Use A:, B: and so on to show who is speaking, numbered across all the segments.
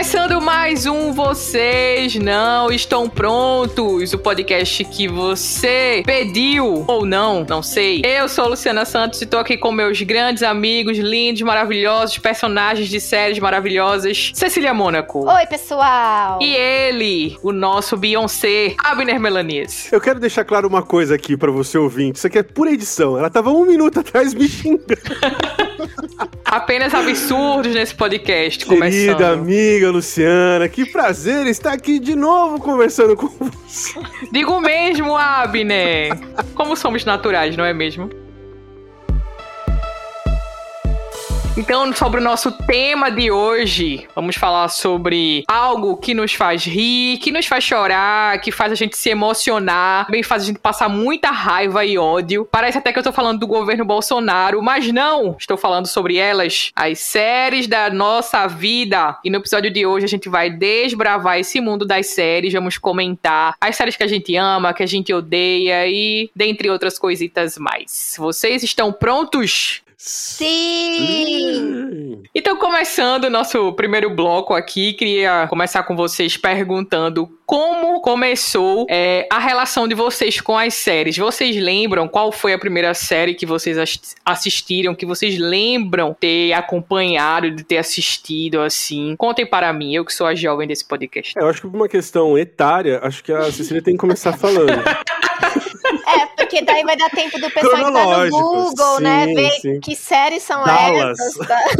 A: Começando mais um Vocês Não Estão Prontos, o podcast que você pediu ou não, não sei. Eu sou a Luciana Santos e tô aqui com meus grandes amigos, lindos, maravilhosos, personagens de séries maravilhosas, Cecília Mônaco.
B: Oi, pessoal!
A: E ele, o nosso Beyoncé, Abner Melanias.
C: Eu quero deixar claro uma coisa aqui pra você ouvinte, isso aqui é pura edição, ela tava um minuto atrás me xingando.
A: Apenas absurdos nesse podcast,
C: Querida
A: começando.
C: amiga Luciana, que prazer estar aqui de novo conversando com você.
A: Digo mesmo, Abner. Como somos naturais, não é mesmo? Então, sobre o nosso tema de hoje, vamos falar sobre algo que nos faz rir, que nos faz chorar, que faz a gente se emocionar, também faz a gente passar muita raiva e ódio. Parece até que eu tô falando do governo Bolsonaro, mas não! Estou falando sobre elas, as séries da nossa vida. E no episódio de hoje a gente vai desbravar esse mundo das séries, vamos comentar as séries que a gente ama, que a gente odeia e dentre outras coisitas mais. Vocês estão prontos?
B: Sim!
A: Então, começando o nosso primeiro bloco aqui, queria começar com vocês perguntando como começou é, a relação de vocês com as séries. Vocês lembram qual foi a primeira série que vocês as- assistiram, que vocês lembram ter acompanhado, de ter assistido, assim? Contem para mim, eu que sou a jovem desse podcast.
C: Eu acho que por uma questão etária, acho que a Cecília tem que começar falando.
B: É, porque daí vai dar tempo do pessoal entrar no Google, né?
C: sim,
B: Ver
C: sim.
B: que séries são
C: Dallas.
B: essas. tá?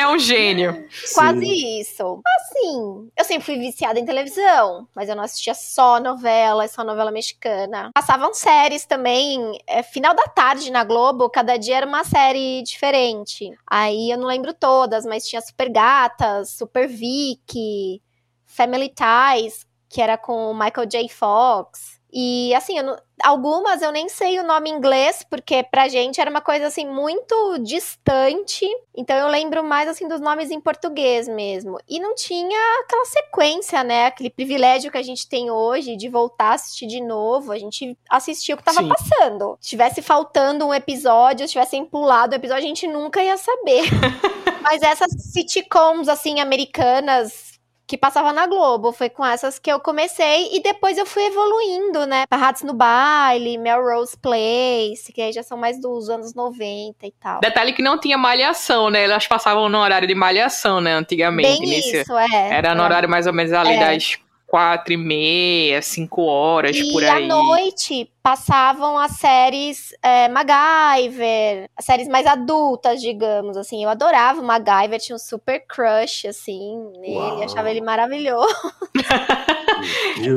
A: É um gênio.
B: Quase
C: Sim.
B: isso. Assim, eu sempre fui viciada em televisão, mas eu não assistia só novela, só novela mexicana. Passavam séries também, é, final da tarde na Globo, cada dia era uma série diferente. Aí eu não lembro todas, mas tinha Super Gatas, Super Vicky, Family Ties, que era com o Michael J. Fox. E assim, eu não- algumas eu nem sei o nome inglês, porque pra gente era uma coisa assim muito distante. Então eu lembro mais assim dos nomes em português mesmo. E não tinha aquela sequência, né? Aquele privilégio que a gente tem hoje de voltar a assistir de novo. A gente assistia o que tava
A: Sim.
B: passando. Se tivesse faltando um episódio, se tivessem pulado o episódio, a gente nunca ia saber. Mas essas sitcoms assim americanas que passava na Globo. Foi com essas que eu comecei e depois eu fui evoluindo, né? Ratos no Baile, Melrose Place, que aí já são mais dos anos 90 e tal.
A: Detalhe que não tinha malhação, né? Elas passavam no horário de malhação, né? Antigamente.
B: Bem isso, é.
A: Era no
B: É.
A: horário mais ou menos ali
B: É.
A: das quatro e meia, cinco horas
B: E
A: por
B: à
A: aí.
B: noite passavam as séries é, MacGyver, as séries mais adultas, digamos, assim. Eu adorava o MacGyver, tinha um super crush, assim, nele,
C: Uau.
B: achava ele maravilhoso.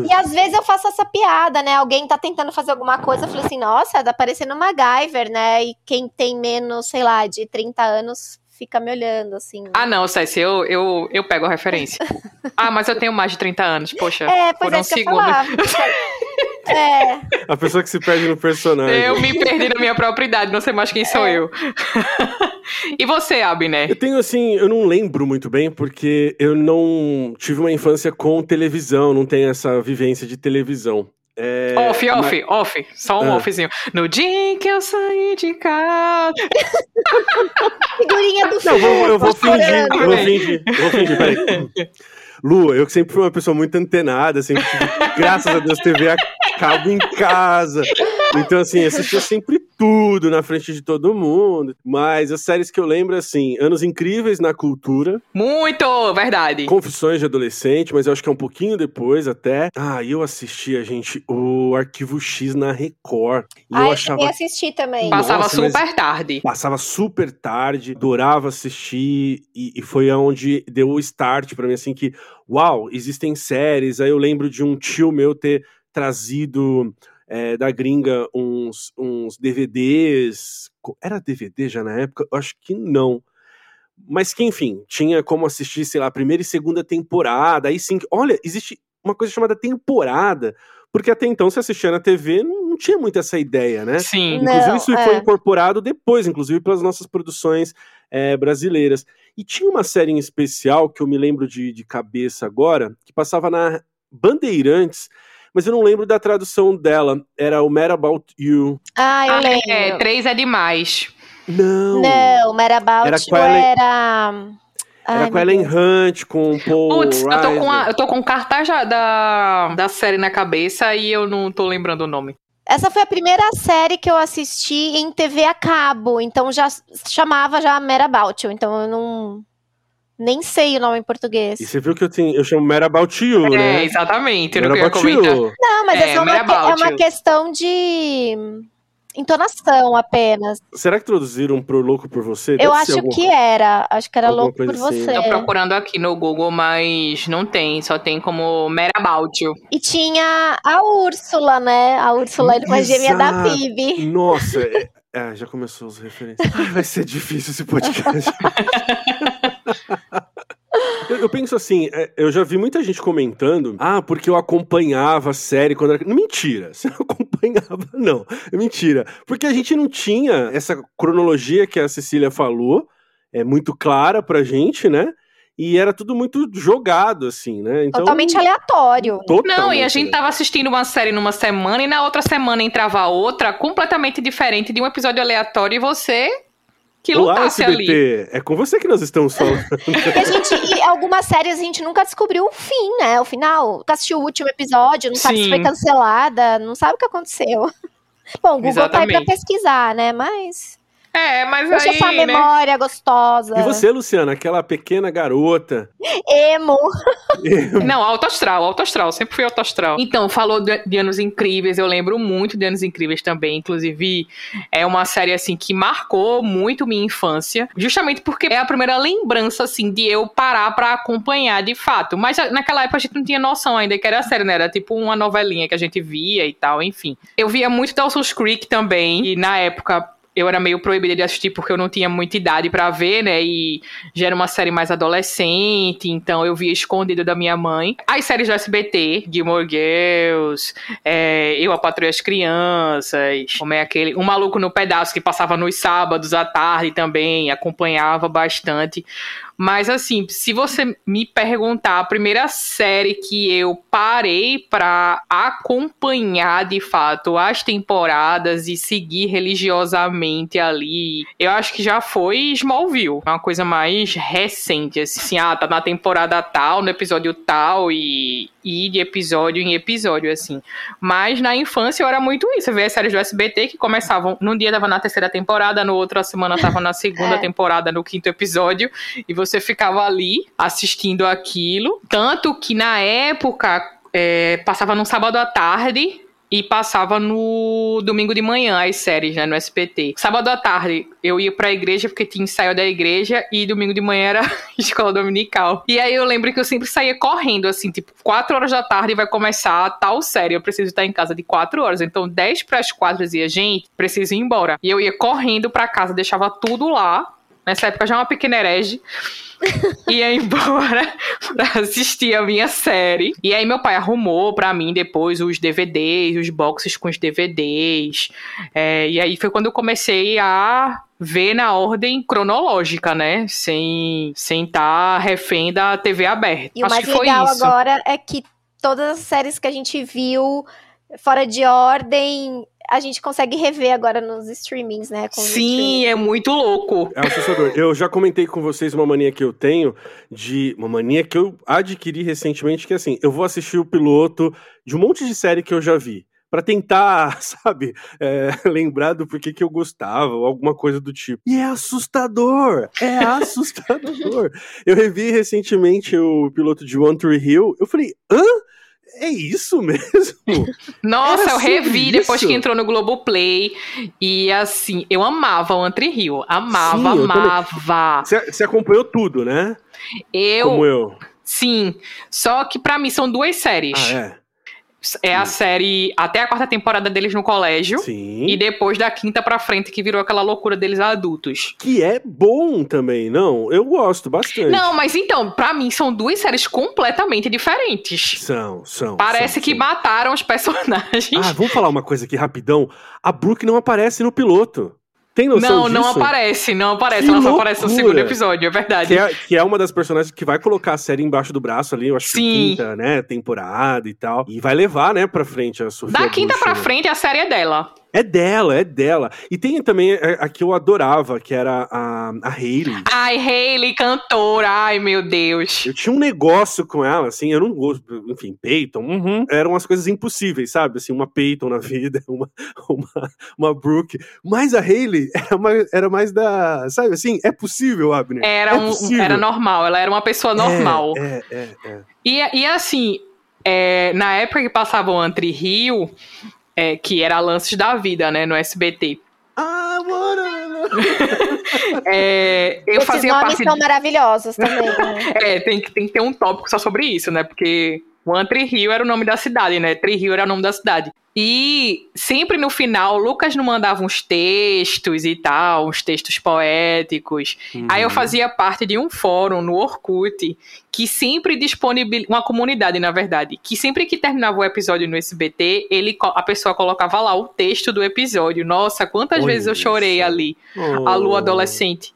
B: E às vezes eu faço essa piada, né? Alguém tá tentando fazer alguma coisa, eu falo assim, nossa, tá parecendo uma MacGyver, né? E quem tem menos, sei lá, de 30 anos fica me olhando, assim.
A: Ah, não, César, eu, eu, eu pego a referência. ah, mas eu tenho mais de 30 anos, poxa.
B: é,
A: por
B: pois é
A: um segundo.
B: É,
C: A pessoa que se perde no personagem.
A: Eu me perdi na minha própria idade, não sei mais quem sou
B: É.
A: eu. e você, Abner?
C: Eu tenho assim, eu não lembro muito bem, porque eu não tive uma infância com televisão, não tenho essa vivência de televisão. É,
A: off,
C: mas-
A: off, off. Só um
C: Ah.
A: offzinho. No dia em que eu saí de casa.
B: figurinha do
C: Não, eu vou, eu vou
B: Tô
C: fingir, eu vou fingir, eu vou fingir, peraí. Lu, eu que sempre fui uma pessoa muito antenada, tive, graças a Deus, TV a cabo em casa. Então, assim, assistia sempre tudo na frente de todo mundo. Mas as séries que eu lembro, assim, Anos Incríveis na Cultura,
A: Muito, verdade.
C: Confissões de Adolescente, mas eu acho que é um pouquinho depois até. Ah, eu assistia, gente, o Arquivo X na Record. E
B: Ah,
C: eu
B: eu
C: achava
B: cheguei a assistir também.
A: Passava
C: Nossa,
A: super tarde.
C: Passava super tarde, adorava assistir, e, e foi aonde deu o start pra mim, assim, que, uau, existem séries. Aí eu lembro de um tio meu ter trazido é, da gringa uns, uns DVDs. Era DVD já na época? Eu acho que não. Mas que, enfim, tinha como assistir, sei lá, a primeira e segunda temporada. Aí sim, olha, existe uma coisa chamada temporada. Porque até então, se assistia na TV, não, não tinha muito essa ideia, né?
A: Sim.
B: Não,
C: Inclusive, isso
B: é.
C: foi incorporado depois, inclusive pelas nossas produções é, brasileiras. E tinha uma série em especial que eu me lembro de, de cabeça agora, que passava na Bandeirantes, mas eu não lembro da tradução dela. Era o Mad About You.
B: Ah, eu
A: Ah,
B: lembro.
A: é, três é demais.
C: Não!
B: Não, Mad About
C: Era
B: You
C: ela-
B: era... Ai,
C: Era com Ellen
B: Deus.
C: Hunt, com o Paul
A: Putz, eu tô, com a- eu tô com cartaz já da, da série na cabeça e eu não tô lembrando o nome.
B: Essa foi a primeira série que eu assisti em TV a cabo, então já chamava já Mera About You, então eu não nem sei o nome em português.
C: E você viu que eu, tenho, eu chamo Mad About You,
A: É,
C: né?
A: exatamente. Eu não comentar.
C: You.
B: Não, mas
A: É,
B: é, só uma,
A: Mera
B: é uma questão de entonação apenas.
C: Será que traduziram pro Louco por Você?
B: eu
C: Deve ser
B: acho
C: alguma
B: que era, acho que era
C: alguma
B: louco por
C: assim.
B: você.
A: Tô procurando aqui no Google, mas não tem. Só tem como Mera About You.
B: E tinha a Úrsula, né? A Úrsula, irmã gêmea da. Phoebe.
C: Nossa, é, é, já começou as referências. Ai, vai ser difícil esse podcast. eu, eu penso assim, é, eu já vi muita gente comentando, ah, porque eu acompanhava a série quando era. Mentira, você não acompanhava, não. Mentira. Porque a gente não tinha essa cronologia que a Cecília falou, é muito clara pra gente, né? E era tudo muito jogado, assim, né? Então,
B: Totalmente aleatório.
C: totalmente,
A: Não, e a gente
C: né?
A: tava assistindo uma série numa semana e na outra semana entrava outra completamente diferente de um episódio aleatório e você que
C: Olá,
A: lutasse ali.
C: É com você que nós estamos falando.
B: E a gente, e algumas séries a gente nunca descobriu o fim, né? O final. Nunca assistiu o último episódio, não sabe se
A: Sim.
B: foi cancelada, não sabe o que aconteceu. Bom, o Google tá aí pra
A: Exatamente.
B: pesquisar, né? Mas.
A: É, mas
B: Deixa
A: aí,
B: essa
A: né?
B: memória gostosa.
C: E você, Luciana, aquela pequena garota.
B: Emo.
A: Não, alto astral, alto astral, sempre fui alto astral. Então, falou de, de Anos Incríveis, eu lembro muito de Anos Incríveis também, inclusive é uma série assim que marcou muito minha infância, justamente porque é a primeira lembrança assim de eu parar pra acompanhar de fato. Mas a- naquela época a gente não tinha noção ainda que era série, né? Era tipo uma novelinha que a gente via e tal, enfim. Eu via muito Dawson's Creek também, e na época eu era meio proibida de assistir porque eu não tinha muita idade pra ver, né? E já era uma série mais adolescente, então eu via escondido da minha mãe. As séries do SBT, Gilmore Girls, é, Eu, a Patrulha as Crianças, como é aquele, Um Maluco no Pedaço, que passava nos sábados à tarde também, acompanhava bastante. Mas assim, se você me perguntar, a primeira série que eu parei pra acompanhar de fato as temporadas e seguir religiosamente ali, eu acho que já foi Smallville. É uma coisa mais recente, assim, ah, tá na temporada tal, no episódio tal e, e de episódio em episódio, assim. Mas na infância eu era muito isso. Eu via as séries do SBT que começavam, num dia tava na terceira temporada, no outra semana tava na segunda
B: É.
A: temporada, no quinto episódio, e você ficava ali assistindo aquilo. Tanto que na época é, passava num sábado à tarde. E passava no domingo de manhã as séries, né, no SBT. Sábado à tarde eu ia pra igreja porque tinha ensaio da igreja e domingo de manhã era escola dominical. E aí eu lembro que eu sempre saía correndo, assim, tipo, 4 horas da tarde vai começar tal série. Eu preciso estar em casa de 4 horas. Então, 10 para as 4 eu dizia, gente, preciso ir embora. E eu ia correndo pra casa, deixava tudo lá. Nessa época já uma pequena herege. ia embora pra assistir a minha série. E aí meu pai arrumou pra mim depois os DVDs, os boxes com os DVDs. É, e aí foi quando eu comecei a ver na ordem cronológica, né? Sem sem estar refém da TV aberta.
B: E o
A: Acho
B: mais
A: que foi
B: legal
A: isso.
B: agora é que todas as séries que a gente viu fora de ordem, a gente consegue rever agora nos streamings, né?
A: Sim, é muito louco.
C: É assustador. Eu já comentei com vocês uma mania que eu tenho de. Uma mania que eu adquiri recentemente, que é assim, eu vou assistir o piloto de um monte de série que eu já vi. Pra tentar, sabe, é, lembrar do porquê que eu gostava, ou alguma coisa do tipo. E é assustador! É assustador! eu revi recentemente o piloto de One Tree Hill. Eu falei, hã? É isso mesmo?
A: Nossa,
C: Era
A: eu revi
C: sobre
A: depois
C: isso?
A: que entrou no Globoplay. E assim, eu amava o Antri Rio. Amava,
C: Sim,
A: amava.
C: Você acompanhou tudo, né?
A: Eu,
C: Como eu.
A: sim. Só que pra mim são duas séries.
C: Ah, é?
A: É a série até a quarta temporada deles no colégio.
C: Sim.
A: E depois da quinta pra frente, que virou aquela loucura deles adultos.
C: Que é bom também, não? Eu gosto bastante.
A: Não, mas então, pra mim são duas séries completamente diferentes.
C: São, são.
A: Parece
C: são,
A: que mataram os personagens.
C: Ah, vamos falar uma coisa aqui rapidão. A Brooke não aparece no piloto. Tem noção
A: não, não
C: disso?
A: aparece, não aparece.
C: Que
A: Ela só aparece no
C: loucura.
A: segundo episódio, é verdade.
C: Que é, que é uma das personagens que vai colocar a série embaixo do braço ali, eu acho que
A: Sim.
C: quinta, né, temporada e tal. E vai levar, né, pra frente a Sofia
A: Da quinta
C: Bush,
A: pra
C: né?
A: frente, a série é dela.
C: É dela, é dela. E tem também a, a que eu adorava, que era a, a Hayley.
A: Ai, Hayley, cantora. Ai, meu Deus.
C: Eu tinha um negócio com ela, assim, eu não gosto. Enfim, Peyton. Uhum, eram as coisas impossíveis, sabe? Assim, uma Peyton na vida, uma, uma, uma Brooke. Mas a Hayley era, uma, era mais da. Sabe assim? É possível, Abner.
A: Era,
C: é
A: um,
C: possível.
A: era normal, ela era uma pessoa normal.
C: É, é, é. é.
A: E, e assim, é, na época que passava o Antri Rio, é, que era Lances da Vida, né, no SBT.
C: Ah, mano!
A: É, eu
B: Esses
A: fazia
B: nomes
A: parte.
B: são maravilhosos também, né?
A: É, tem, que- tem que ter um tópico só sobre isso, né? Porque o Antri Rio era o nome da cidade, né? Tri Rio era o nome da cidade. E sempre no final, o Lucas não mandava uns textos e tal, uns textos poéticos. Aí eu
C: Uhum.
A: fazia parte de um fórum no Orkut que sempre disponibilizava, uma comunidade, na verdade, que sempre que terminava o episódio no SBT, ele, a pessoa colocava lá o texto do episódio. Nossa, quantas
C: Olha
A: vezes eu chorei
C: só.
A: ali,
C: Oh.
A: a lua adolescente,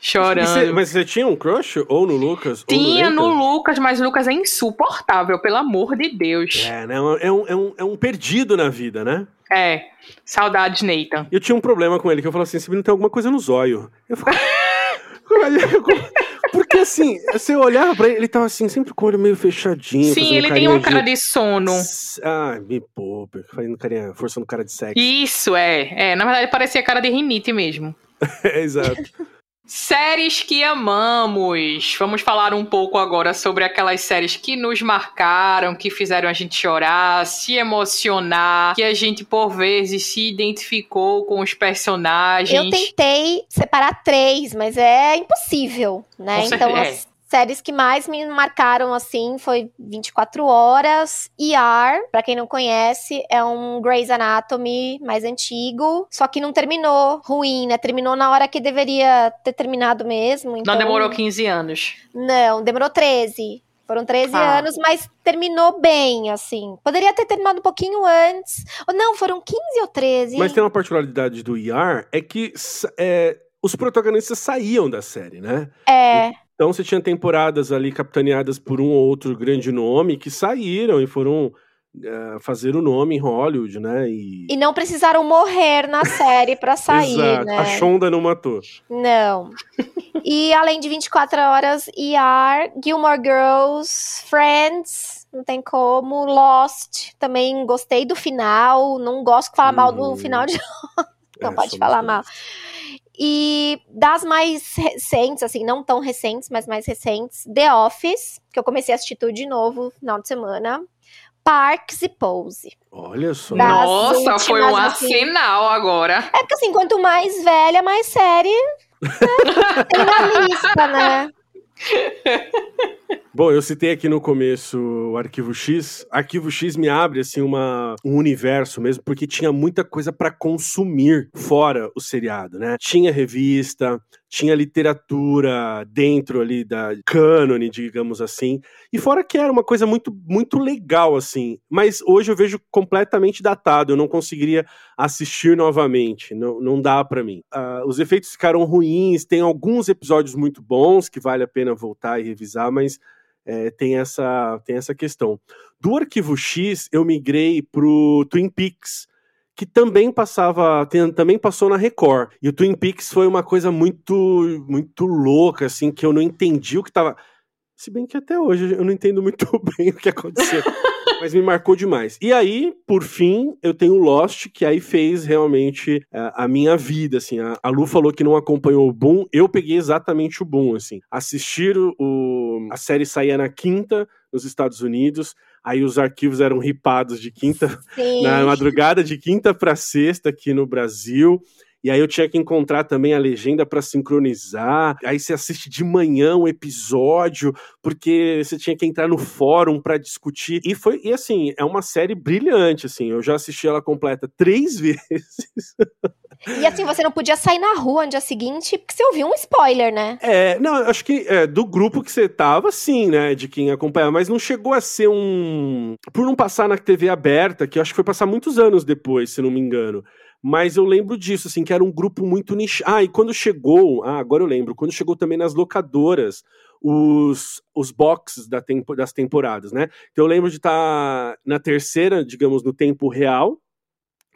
A: chorando.
C: cê- mas você tinha um crush? Ou no Lucas?
A: Tinha
C: ou no,
A: no? Lucas, mas o Lucas é insuportável, pelo amor de Deus.
C: É, né? É um, é, um, é um perdido na vida, né?
A: É, saudades, Nathan.
C: Eu tinha um problema com ele, que eu falava assim, esse menino tem alguma coisa no zóio. Eu ficava... Porque assim, você olhava pra ele, ele tava assim, sempre com o olho meio fechadinho.
A: Sim, ele tem uma cara de sono.
C: Ah, me poupa, fazendo carinha, forçando cara de sexo.
A: Isso, é. É, na verdade parecia cara de rinite mesmo.
C: É, exato.
A: Séries que amamos. Vamos falar um pouco agora sobre aquelas séries que nos marcaram, que fizeram a gente chorar, se emocionar, que a gente por vezes se identificou com os personagens.
B: Eu tentei separar três, mas é impossível, né?
A: Com
B: Então,
A: certeza.
B: as séries que mais me marcaram, assim, foi 24 Horas, ER, pra quem não conhece, é um Grey's Anatomy mais antigo, só que não terminou ruim, né? Terminou na hora que deveria ter terminado mesmo. Então...
A: Não demorou 15 anos.
B: Não, demorou 13. Foram 13
A: Ah.
B: anos, mas terminou bem, assim. Poderia ter terminado um pouquinho antes. Ou não, foram 15 ou 13.
C: Mas tem uma particularidade do ER, é que é, os protagonistas saíam da série, né?
B: É,
C: Então você tinha temporadas ali capitaneadas por um ou outro grande nome que saíram e foram eh, fazer o nome em Hollywood, né? E,
B: e não precisaram morrer na série pra sair,
C: Exato.
B: né?
C: A Shonda não matou.
B: Não. E além de 24 horas, ER, Gilmore Girls, Friends, não tem como, Lost, também gostei do final, não gosto de falar mal do
C: Hum.
B: final de Não
C: É,
B: pode falar
C: dois.
B: mal. E das mais recentes, assim, não tão recentes, mas mais recentes, The Office, que eu comecei a assistir tudo de novo no final de semana. Parks e Pose.
C: Olha só.
B: Das
A: Nossa, foi um
B: últimas, assim.
A: arsenal agora.
B: É porque assim, quanto mais velha, mais série. né, tem na lista, né?
C: Bom, eu citei aqui no começo o Arquivo X. Arquivo X me abre assim uma, um universo mesmo, porque tinha muita coisa pra consumir fora o seriado, né? Tinha revista, tinha literatura dentro ali da cânone, digamos assim. E fora que era uma coisa muito muito legal assim, mas hoje eu vejo completamente datado, eu não conseguiria assistir novamente, não, não dá pra mim. Ah, os efeitos ficaram ruins, tem alguns episódios muito bons que vale a pena voltar e revisar, mas é, tem, essa, tem essa questão. Do Arquivo X, eu migrei pro Twin Peaks, que também passava, também passou na Record. E o Twin Peaks foi uma coisa muito, muito louca, assim, que eu não entendi o que tava. Se bem que até hoje eu não entendo muito bem o que aconteceu. Mas me marcou demais. E aí, por fim, eu tenho o Lost, que aí fez realmente é, a minha vida, assim. A, a Lu falou que não acompanhou o Boom, eu peguei exatamente o Boom, assim. Assistir o, o- a série saía na quinta nos Estados Unidos, aí os arquivos eram ripados de quinta
B: Sim.
C: na madrugada de quinta para sexta aqui no Brasil. E aí eu tinha que encontrar também a legenda para sincronizar. Aí você assiste de manhã um episódio, porque você tinha que entrar no fórum para discutir. E foi e assim, é uma série brilhante assim. Eu já assisti ela completa três vezes.
B: E assim, você não podia sair na rua no dia seguinte, porque você ouviu um spoiler, né?
C: É, não, acho que é, do grupo que você tava, sim, né? De quem acompanhava, mas não chegou a ser um. Por não passar na TV aberta, que acho que foi passar muitos anos depois, se não me engano. Mas eu lembro disso, assim, que era um grupo muito nichado. Ah, e quando chegou, ah, agora eu lembro, quando chegou também nas locadoras os, os boxes da tempo, das temporadas, né? Então eu lembro de estar na terceira, digamos, no tempo real,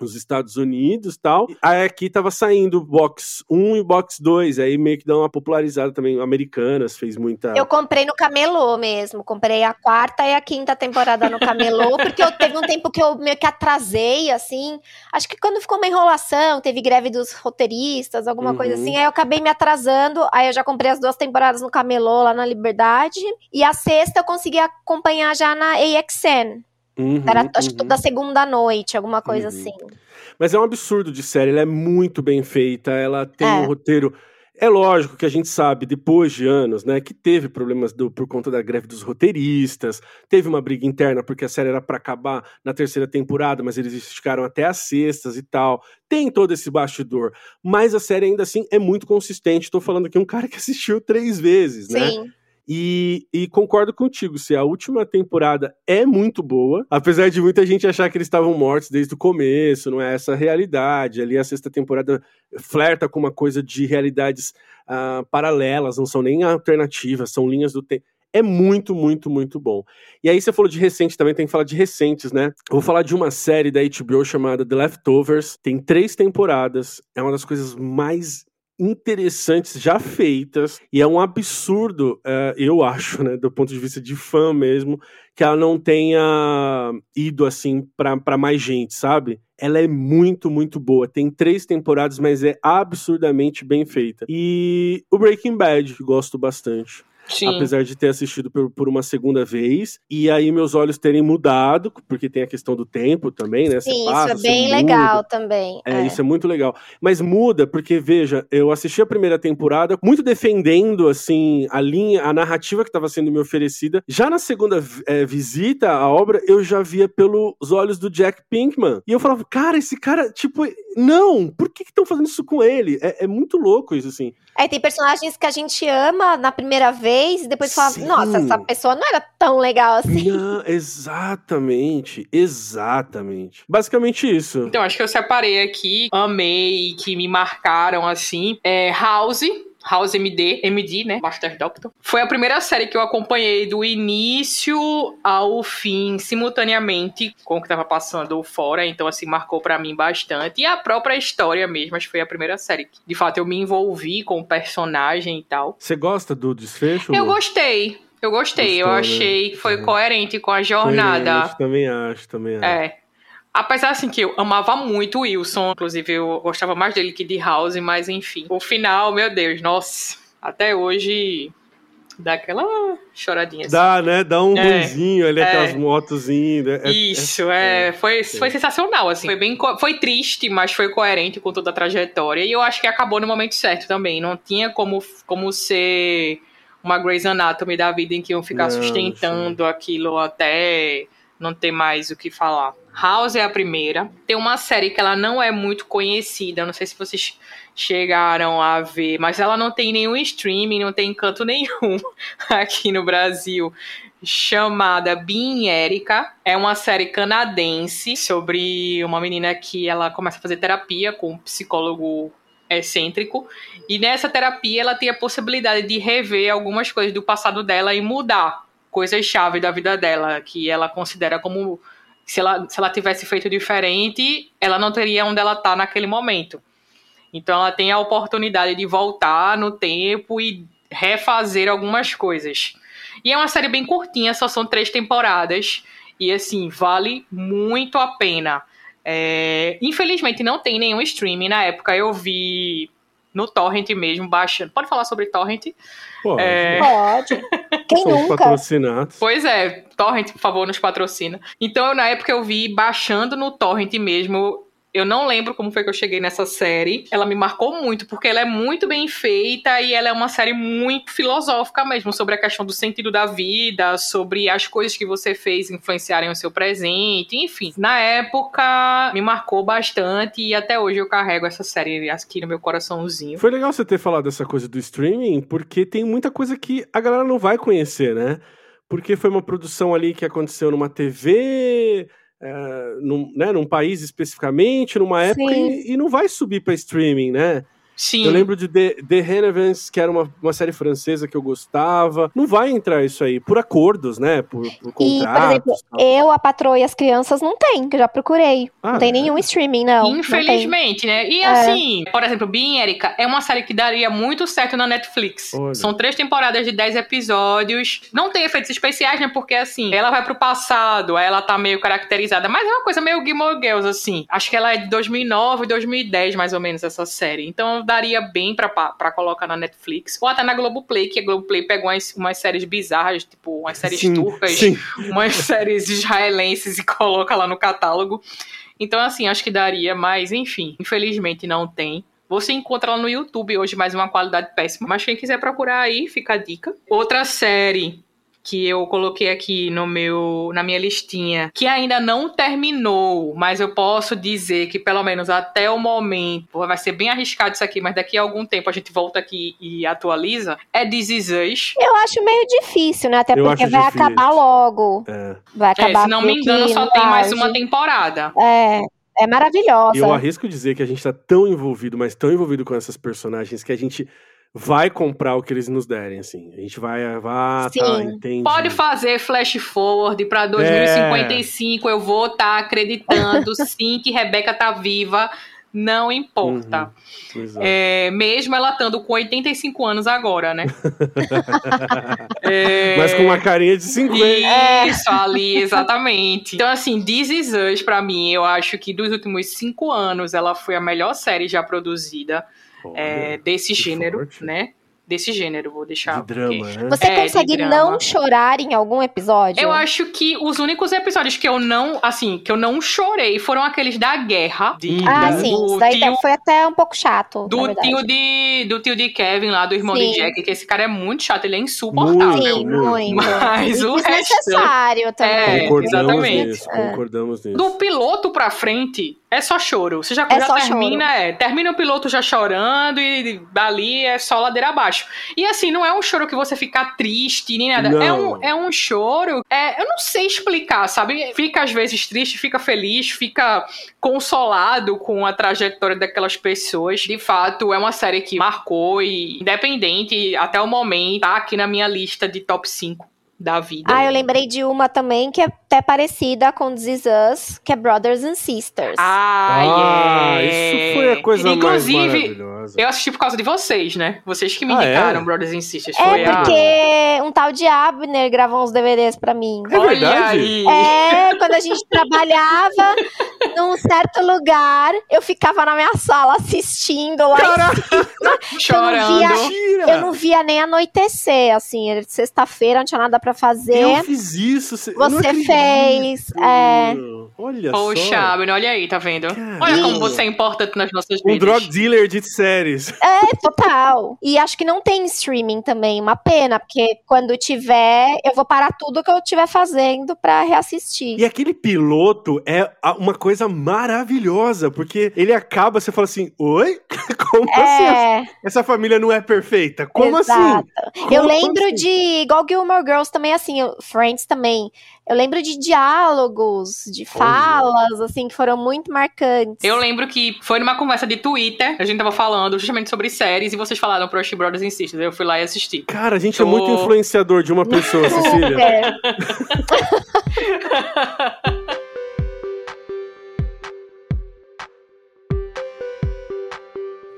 C: nos Estados Unidos tal. Aí aqui tava saindo box 1 e box 2, aí meio que dá uma popularizada também. Americanas fez muita.
B: Eu comprei no Camelô mesmo. Comprei a quarta e a quinta temporada no Camelô, porque eu teve um tempo que eu meio que atrasei, assim. Acho que quando ficou uma enrolação, teve greve dos roteiristas, alguma uhum. coisa assim, aí eu acabei me atrasando. Aí eu já comprei as duas temporadas no Camelô, lá na Liberdade. E a sexta eu consegui acompanhar já na AXN. Uhum, Era, acho que uhum. toda segunda noite, alguma coisa uhum. assim.
C: Mas é um absurdo de série, ela é muito bem feita, ela tem é. um roteiro. É lógico que a gente sabe, depois de anos, né, que teve problemas do, por conta da greve dos roteiristas, teve uma briga interna porque a série era para acabar na terceira temporada, mas eles esticaram até as sextas e tal. Tem todo esse bastidor, mas a série ainda assim é muito consistente. Estou falando aqui um cara que assistiu três vezes, né? E, e, concordo contigo, se a última temporada é muito boa, apesar de muita gente achar que eles estavam mortos desde o começo, não é essa a realidade. Ali a sexta temporada flerta com uma coisa de realidades uh, paralelas, não são nem alternativas, são linhas do tempo. É muito, muito, muito bom. E aí você falou de recente também, tem que falar de recentes, né? Eu vou falar de uma série da HBO chamada The Leftovers. Tem três temporadas. É uma das coisas mais interessantes já feitas e é um absurdo, uh, eu acho, né, do ponto de vista de fã mesmo, que ela não tenha ido assim para mais gente, sabe? Ela é muito, muito boa. Tem três temporadas, mas é absurdamente bem feita. E o Breaking Bad, gosto bastante. Sim. apesar de ter assistido por, por, uma segunda vez, e aí meus olhos terem mudado, porque tem a questão do tempo também, né?
B: Sim, passa, isso é bem legal também.
C: É, é, isso é muito legal. Mas muda, porque, veja, eu assisti a primeira temporada muito defendendo, assim, a linha, a narrativa que estava sendo me oferecida. Já na segunda é, visita à obra, eu já via pelos olhos do Jack Pinkman. E eu falava, cara, esse cara, tipo, não, por que estão fazendo isso com ele? É, é muito louco isso, assim.
B: Aí tem personagens que a gente ama na primeira vez e depois fala, Sim. nossa, essa pessoa não era tão legal assim.
C: Não, exatamente, exatamente. Basicamente isso.
A: Então, acho que eu separei aqui, amei, que me marcaram assim. É House, House MD, MD, né? Master Doctor. Foi a primeira série que eu acompanhei do início ao fim, simultaneamente, com o que tava passando fora. Então, assim, marcou para mim bastante. E a própria história mesmo, acho que foi a primeira série. Que, de fato, eu me envolvi com o personagem e tal.
C: Você gosta do desfecho?
A: Eu gostei. Eu gostei, Gostou, eu achei né? que foi coerente com a jornada. Coerente,
C: também acho, também acho.
A: É. Apesar assim que eu amava muito o Wilson, inclusive eu gostava mais dele que de House, mas enfim. O final, meu Deus, nossa, até hoje dá aquela choradinha.
C: Assim. Dá, né? Dá um é, ruizinho ali, é, aquelas motos indo.
A: É, é Isso, é, é, foi, foi sensacional, assim. Foi bem, foi triste, mas foi coerente com toda a trajetória. E eu acho que acabou no momento certo também. Não tinha como, como ser uma Grey's Anatomy da vida em que iam ficar não, sustentando sim. aquilo até não ter mais o que falar. House é a primeira. Tem uma série que ela não é muito conhecida, não sei se vocês chegaram a ver, mas ela não tem nenhum streaming, não tem canto nenhum aqui no Brasil. Chamada Bean Erika. É uma série canadense sobre uma menina que ela começa a fazer terapia com um psicólogo excêntrico. E nessa terapia ela tem a possibilidade de rever algumas coisas do passado dela e mudar coisas-chave da vida dela, que ela considera como se ela, se ela tivesse feito diferente, ela não teria onde ela está naquele momento. Então ela tem a oportunidade de voltar no tempo e refazer algumas coisas. E é uma série bem curtinha, só são três temporadas. E assim, vale muito a pena. É... Infelizmente não tem nenhum streaming. Na época eu vi no Torrent mesmo, baixando. Pode falar sobre Torrent?
B: Pode. É... Pode. Quem Somos nunca?
C: patrocinados.
A: Pois é, Torrent, por favor, nos patrocina. Então, na época eu vi baixando no Torrent mesmo eu não lembro como foi que eu cheguei nessa série. Ela me marcou muito, porque ela é muito bem feita e ela é uma série muito filosófica mesmo, sobre a questão do sentido da vida, sobre as coisas que você fez influenciarem o seu presente, enfim. Na época, me marcou bastante e até hoje eu carrego essa série aqui no meu coraçãozinho.
C: Foi legal você ter falado dessa coisa do streaming, porque tem muita coisa que a galera não vai conhecer, né? Porque foi uma produção ali que aconteceu numa TV é, num, né, num país especificamente, numa época, e, e, não vai subir para streaming, né?
A: Sim.
C: Eu lembro de The, The Renevance, que era uma, uma série francesa que eu gostava. Não vai entrar isso aí, por acordos, né? Por, por
B: E, por
C: contratos.
B: exemplo,
C: tal.
B: eu, a patroa e as crianças não tem, que eu já procurei.
C: Ah,
B: não tem
C: é?
B: nenhum streaming, não. não.
A: Infelizmente, né? E assim, por exemplo, Being Erika é uma série que daria muito certo na Netflix.
C: Olha.
A: São três temporadas de 10 episódios. Não tem efeitos especiais, né? Porque assim, ela vai pro passado, aí ela tá meio caracterizada. Mas é uma coisa meio Gilmore Girls, assim. Acho que ela é de 2009, 2010, mais ou menos, essa série. Então daria bem pra, pra colocar na Netflix. Ou até na Globoplay, que a Globoplay pegou umas, umas séries bizarras, tipo umas séries
C: Sim,
A: turcas
C: Sim.
A: umas séries israelenses e coloca lá no catálogo. Então, assim, acho que daria, mas enfim, infelizmente não tem. Você encontra lá no YouTube hoje, mais uma qualidade péssima. Mas quem quiser procurar aí, fica a dica. Outra série que eu coloquei aqui no meu na minha listinha, que ainda não terminou, mas eu posso dizer que pelo menos até o momento, vai ser bem arriscado isso aqui, mas daqui a algum tempo a gente volta aqui e atualiza, é This Is Us.
B: Eu acho meio difícil, né? Até
C: Eu
B: porque vai
C: difícil.
B: acabar logo.
C: É.
B: Vai
A: É,
B: acabar
A: se não me engano, só tem mais uma temporada.
B: É, é maravilhosa.
C: E eu arrisco dizer que a gente tá tão envolvido, mas tão envolvido com essas personagens que a gente vai comprar o que eles nos derem, assim. A gente vai, vai, tá, entendi.
A: Pode fazer flash forward pra 2055, eu vou estar acreditando sim que Rebeca tá viva, não importa.
C: Uhum, exato.
A: É, mesmo ela estando com 85 anos agora, né? É,
C: Mas com uma carinha de 50.
A: Isso, ali, exatamente. Então, assim, This Is Us, pra mim, eu acho que dos últimos cinco anos, ela foi a melhor série já produzida
C: Olha,
A: é, desse gênero,
C: forte.
A: né? Desse gênero, vou deixar.
C: de drama,
A: porque-
C: né?
B: Você
A: É, de
B: consegue não chorar em algum episódio?
A: Eu acho que os únicos episódios que eu não, assim, que eu não chorei foram aqueles da guerra. De,
B: Ah, sim. Isso daí
A: tio,
B: foi até um pouco chato.
A: do tio de do tio de Kevin lá, do irmão de
B: Sim.
A: Jack, que esse cara é muito chato, ele é insuportável.
B: Sim,
C: Muito.
A: Mas
B: E
A: o resto-
B: desnecessário também.
A: É,
C: concordamos
A: exatamente.
C: nisso,
B: É.
C: concordamos nisso.
A: Do piloto pra frente, é só choro. Você já,
B: É
A: já termina, é. Termina o piloto já chorando e dali é só ladeira abaixo. E assim, não é um choro que você fica triste nem nada. É um, é um choro. É, eu não sei explicar, sabe? Fica às vezes triste, fica feliz, fica consolado com a trajetória daquelas pessoas. De fato, é uma série que marcou e, independente, até o momento, tá aqui na minha lista de top 5 da vida.
B: Ah, eu lembrei de uma também que é até parecida com This Is Us, que é Brothers and Sisters.
A: Ah,
C: Ah,
A: é.
C: isso foi a coisa mais
A: Inclusive,
C: maravilhosa.
A: eu assisti por causa de vocês, né? Vocês que me
C: Ah, é?
A: indicaram Brothers and Sisters.
B: é
A: foi a-
B: porque um tal de Abner gravou uns DVDs pra mim.
C: É
A: Olha
C: verdade?
A: aí.
B: É, quando a gente trabalhava num certo lugar, eu ficava na minha sala assistindo lá. em
A: Chorando.
B: via-
C: Mentira!
B: Eu não via nem anoitecer, assim, sexta-feira, não tinha nada pra fazer.
C: Eu fiz isso. cê- eu não
B: Você
C: acredito.
B: Fez, é.
C: Olha
A: Poxa,
C: só.
A: Abner, olha aí, tá vendo?
C: Caramba.
A: Olha como você é importante nas nossas
C: Um
A: vidas.
C: drug dealer de séries.
B: É, total. E acho que não tem streaming também, uma pena, porque quando tiver, eu vou parar tudo que eu estiver fazendo pra reassistir.
C: E aquele piloto é uma coisa maravilhosa, porque ele acaba, você fala assim, oi? Como assim?
B: É,
C: Essa família não é perfeita? Como
B: exato.
C: assim?
B: Eu
C: Como
B: lembro
C: assim?
B: de, igual Gilmore Girls também, assim, eu- Friends também. Eu lembro de diálogos, de falas, assim, que foram muito marcantes.
A: Eu lembro que foi numa conversa de Twitter, a gente tava falando justamente sobre séries, e vocês falaram pro Brothers and Sisters, eu fui lá e assisti.
C: Cara, a gente é
A: Tô-
C: muito influenciador de uma pessoa, Cecília.
B: Super.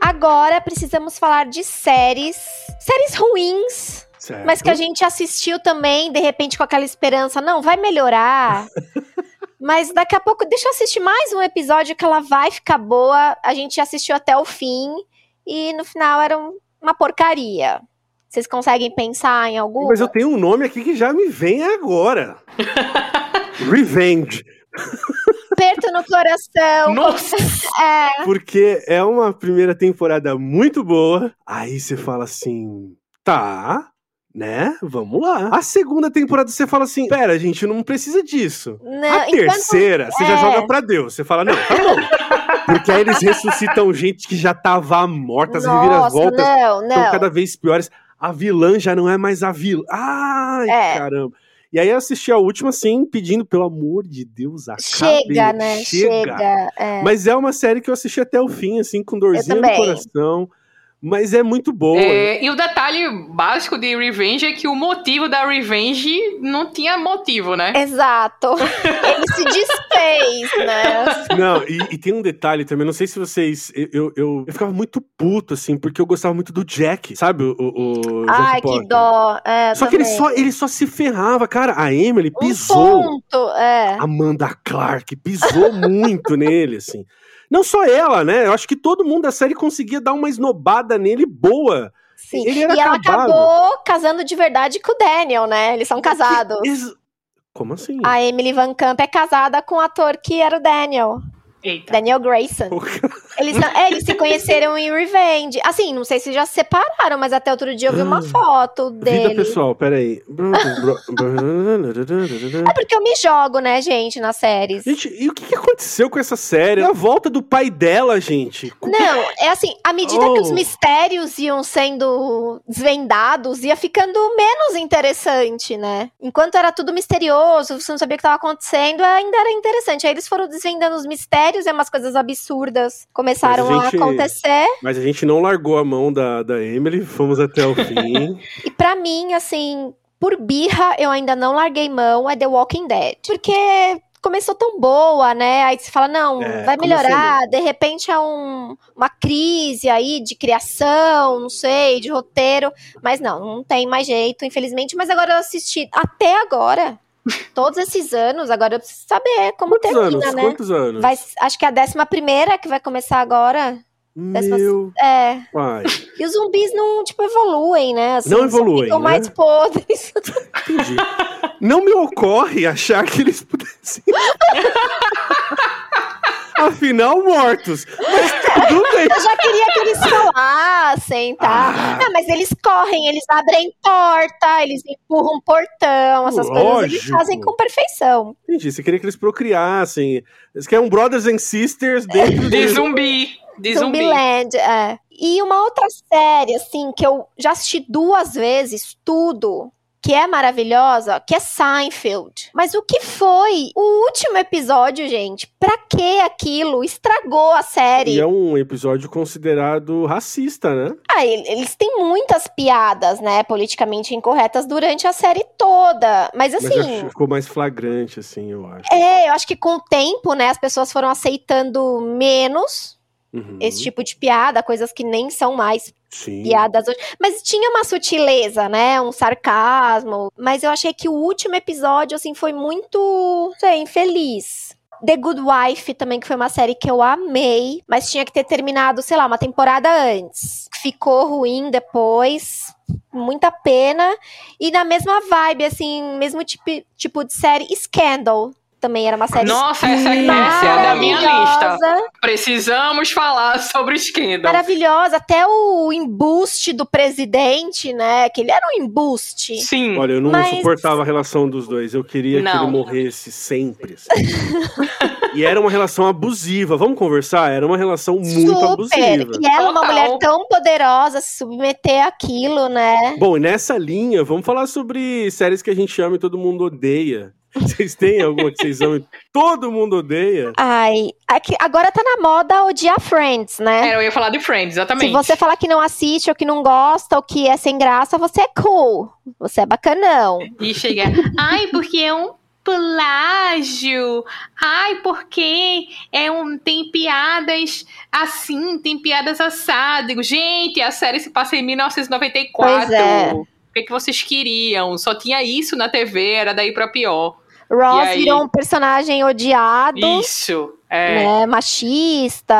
B: Agora precisamos falar de séries. Séries ruins,
C: Certo.
B: mas que a gente assistiu também, de repente, com aquela esperança, não, vai melhorar. mas daqui a pouco, deixa eu assistir mais um episódio que ela vai ficar boa. A gente assistiu até o fim e no final era um- uma porcaria. Vocês conseguem pensar em alguma?
C: Mas eu tenho um nome aqui que já me vem agora. Revenge.
B: Aperto no coração.
A: Nossa!
B: É,
C: Porque é uma primeira temporada muito boa. Aí você fala assim, tá, né? Vamos lá. A segunda temporada você fala assim, pera, gente, não precisa disso.
B: não,
C: A
B: enquanto-
C: terceira, você já
B: é.
C: joga pra Deus. Você fala, não, tá bom. Porque aí eles ressuscitam gente que já tava morta, as reviravoltas
B: não.
C: cada vez piores. A vilã já não é mais a vilã. Ai,
B: É.
C: caramba. E aí eu assisti a última, assim, pedindo, pelo amor de Deus, acabe.
B: Chega, né? Chega. é.
C: Mas é uma série que eu assisti até o fim, assim, com dorzinha no coração. Mas é muito boa.
A: É, e o detalhe básico de Revenge é que o motivo da Revenge não tinha motivo, né?
B: Exato. Ele se desfez, né?
C: Não, e, e tem um detalhe também, não sei se vocês. Eu, eu, eu, eu ficava muito puto, assim, porque eu gostava muito do Jack, sabe? O, o, o Jack
B: Ai, que dó. É,
C: Só que ele
B: também.
C: só, ele só se ferrava, cara. A Emily
B: Um
C: pisou.
B: ponto, é.
C: Amanda Clark pisou muito nele, assim. Não só ela, né? Eu acho que todo mundo da série conseguia dar uma esnobada nele boa.
B: Sim.
C: Ele era
B: e ela
C: acabado.
B: acabou casando de verdade com o Daniel, né? Eles são casados.
C: Como assim?
B: A Emily Van Camp é casada com o ator que era o Daniel.
A: Eita.
B: Daniel Grayson. Eles, é, eles se conheceram em Revenge. Assim, não sei se já se separaram, mas até outro dia eu vi uma
C: Ah,
B: foto
C: Vida
B: dele.
C: pessoal, peraí.
B: É porque eu me jogo, né, gente, nas séries.
C: Gente, e o que aconteceu com essa série? A volta do pai dela, gente.
B: Não, é assim, à medida que os
C: Oh.
B: mistérios iam sendo desvendados, ia ficando menos interessante, né? Enquanto era tudo misterioso, você não sabia o que estava acontecendo, ainda era interessante. Aí eles foram desvendando os mistérios e umas coisas absurdas começaram
C: a gente-
B: a acontecer.
C: Mas a gente não largou a mão da, da Emily, fomos até o fim.
B: E pra mim, assim, por birra, eu ainda não larguei mão, é The Walking Dead. Porque começou tão boa, né? Aí você fala, não,
C: É,
B: vai
C: começou
B: melhorar. De repente é um, uma crise aí de criação, não sei, de roteiro. Mas não, não tem mais jeito, infelizmente. Mas agora eu assisti até agora. Todos esses anos, agora eu preciso saber como
C: Quantos
B: termina,
C: anos?
B: né?
C: Quantos anos?
B: Vai, acho que é a décima primeira que vai começar agora. décima-
C: Meu
B: É.
C: pai.
B: E os zumbis não, tipo, evoluem, né? Assim,
C: Não evoluem,
B: Ficam
C: né?
B: mais podres.
C: Entendi. Não me ocorre achar que eles pudessem. Afinal, mortos. Mas tudo bem.
B: Eu já queria que eles falassem, tá?
C: Ah.
B: Não, mas eles correm, eles abrem porta, eles empurram portão, essas coisas eles
C: Lógico.
B: fazem com perfeição.
C: Entendi. Você queria que eles procriassem. Eles querem um Brothers and Sisters dentro
A: De
C: de.
A: zumbi. De zumbi.
B: Zumbiland, é. E uma outra série, assim, que eu já assisti duas vezes, tudo, que é maravilhosa, que é Seinfeld. Mas o que foi o último episódio, gente? Pra que aquilo? Estragou a série.
C: E é um episódio considerado racista, né?
B: Ah, ele- eles têm muitas piadas, né, politicamente incorretas durante a série toda. Mas
C: Mas
B: assim,
C: já ficou mais flagrante, assim, eu acho.
B: é, eu acho que com o tempo, né, as pessoas foram aceitando menos
C: Uhum.
B: esse tipo de piada, coisas que nem são mais
C: Sim.
B: piadas. Mas tinha uma sutileza, né, um sarcasmo. Mas eu achei que o último episódio, assim, foi muito, sei, infeliz. The Good Wife também, que foi uma série que eu amei, mas tinha que ter terminado, sei lá, uma temporada antes. Ficou ruim depois, muita pena. E na mesma vibe, assim, mesmo tipo, tipo de série, Scandal. Também era uma série
A: Nossa, essa, essa é a da minha lista. Precisamos falar sobre Scandal.
B: Maravilhosa, até o embuste do presidente, né? Que ele era um embuste.
A: Sim.
C: Olha, eu não
B: Mas-
C: suportava a relação dos dois. Eu queria que
A: Não.
C: ele morresse sempre. assim. e era uma relação abusiva. Vamos conversar? Era uma relação muito
B: Super.
C: abusiva.
B: E ela, uma
A: Total.
B: mulher tão poderosa, se submeter àquilo, né?
C: Bom, e nessa linha, vamos falar sobre séries que a gente ama e todo mundo odeia. Vocês têm alguma que vocês amam todo mundo odeia?
B: Ai, aqui- agora tá na moda odiar Friends, né?
A: É, eu ia falar de Friends, exatamente.
B: Se você falar que não assiste, ou que não gosta, ou que é sem graça, você é cool. Você é bacanão.
A: E chega, ai, porque é um plágio. Ai, porque é um tem piadas assim, tem piadas assadas. Digo, gente, a série se passa em 1994.
B: Pois é.
A: O que, que vocês queriam? Só tinha isso na TV, era daí pra pior.
B: Ross
A: aí?
B: virou um personagem odiado,
A: Isso. É,
B: né? Machista.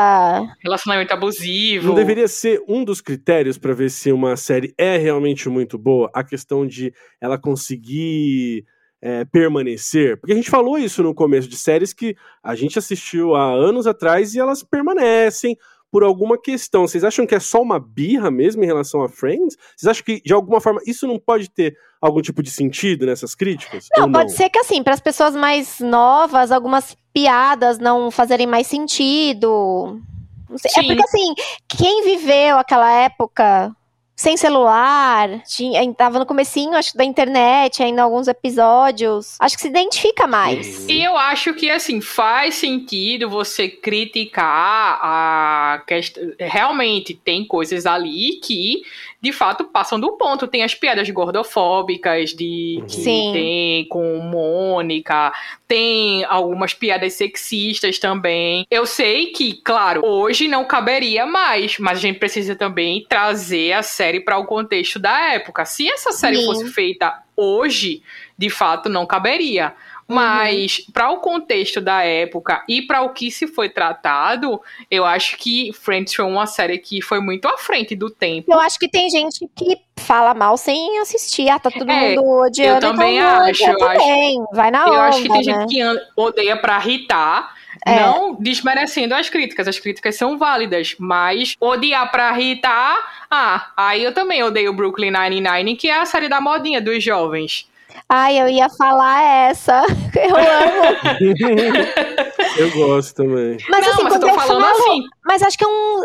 A: relacionamento abusivo.
C: Não deveria ser um dos critérios pra ver se uma série é realmente muito boa a questão de ela conseguir é, permanecer? Porque a gente falou isso no começo de séries que a gente assistiu há anos atrás e elas permanecem por alguma questão. Vocês acham que é só uma birra mesmo em relação a Friends? Vocês acham que de alguma forma isso não pode ter algum tipo de sentido nessas críticas?
B: Não,
C: Ou
B: pode ser que assim, para as pessoas mais novas, algumas piadas não fazerem mais sentido. Não sei. É
A: Sim.
B: porque assim, quem viveu aquela época sem celular, tinha, tava no comecinho, acho, da internet, ainda alguns episódios. Acho que se identifica mais.
A: E eu acho que, assim, faz sentido você criticar a questão. Realmente, tem coisas ali que de fato passam do ponto. Tem as piadas gordofóbicas de que
B: Sim.
A: tem com Mônica, tem algumas piadas sexistas também. Eu sei que, claro, hoje não caberia mais, mas a gente precisa também trazer a série para o contexto da época. Se essa série
B: Sim.
A: fosse feita hoje, de fato não caberia. Mas, para o contexto da época e para o que se foi tratado, eu acho que Friends foi uma série que foi muito à frente do tempo.
B: Eu acho que tem gente que fala mal sem assistir. Ah, tá todo
A: É,
B: mundo odiando.
A: eu também
B: então
A: acho,
B: odiar
A: eu acho-
B: também. Vai na
A: eu
B: onda,
A: acho que tem
B: né?
A: gente que odeia pra irritar.
B: É.
A: Não desmerecendo as críticas, as críticas são válidas, mas odiar pra irritar, ah, aí eu também odeio Brooklyn Nine-Nine, que é a série da modinha dos jovens.
B: Ai, eu ia falar essa. Eu amo.
C: Eu gosto também.
B: Mas
A: não,
B: assim,
A: mas eu tô falando
B: falo,
A: assim,
B: Mas acho que é um.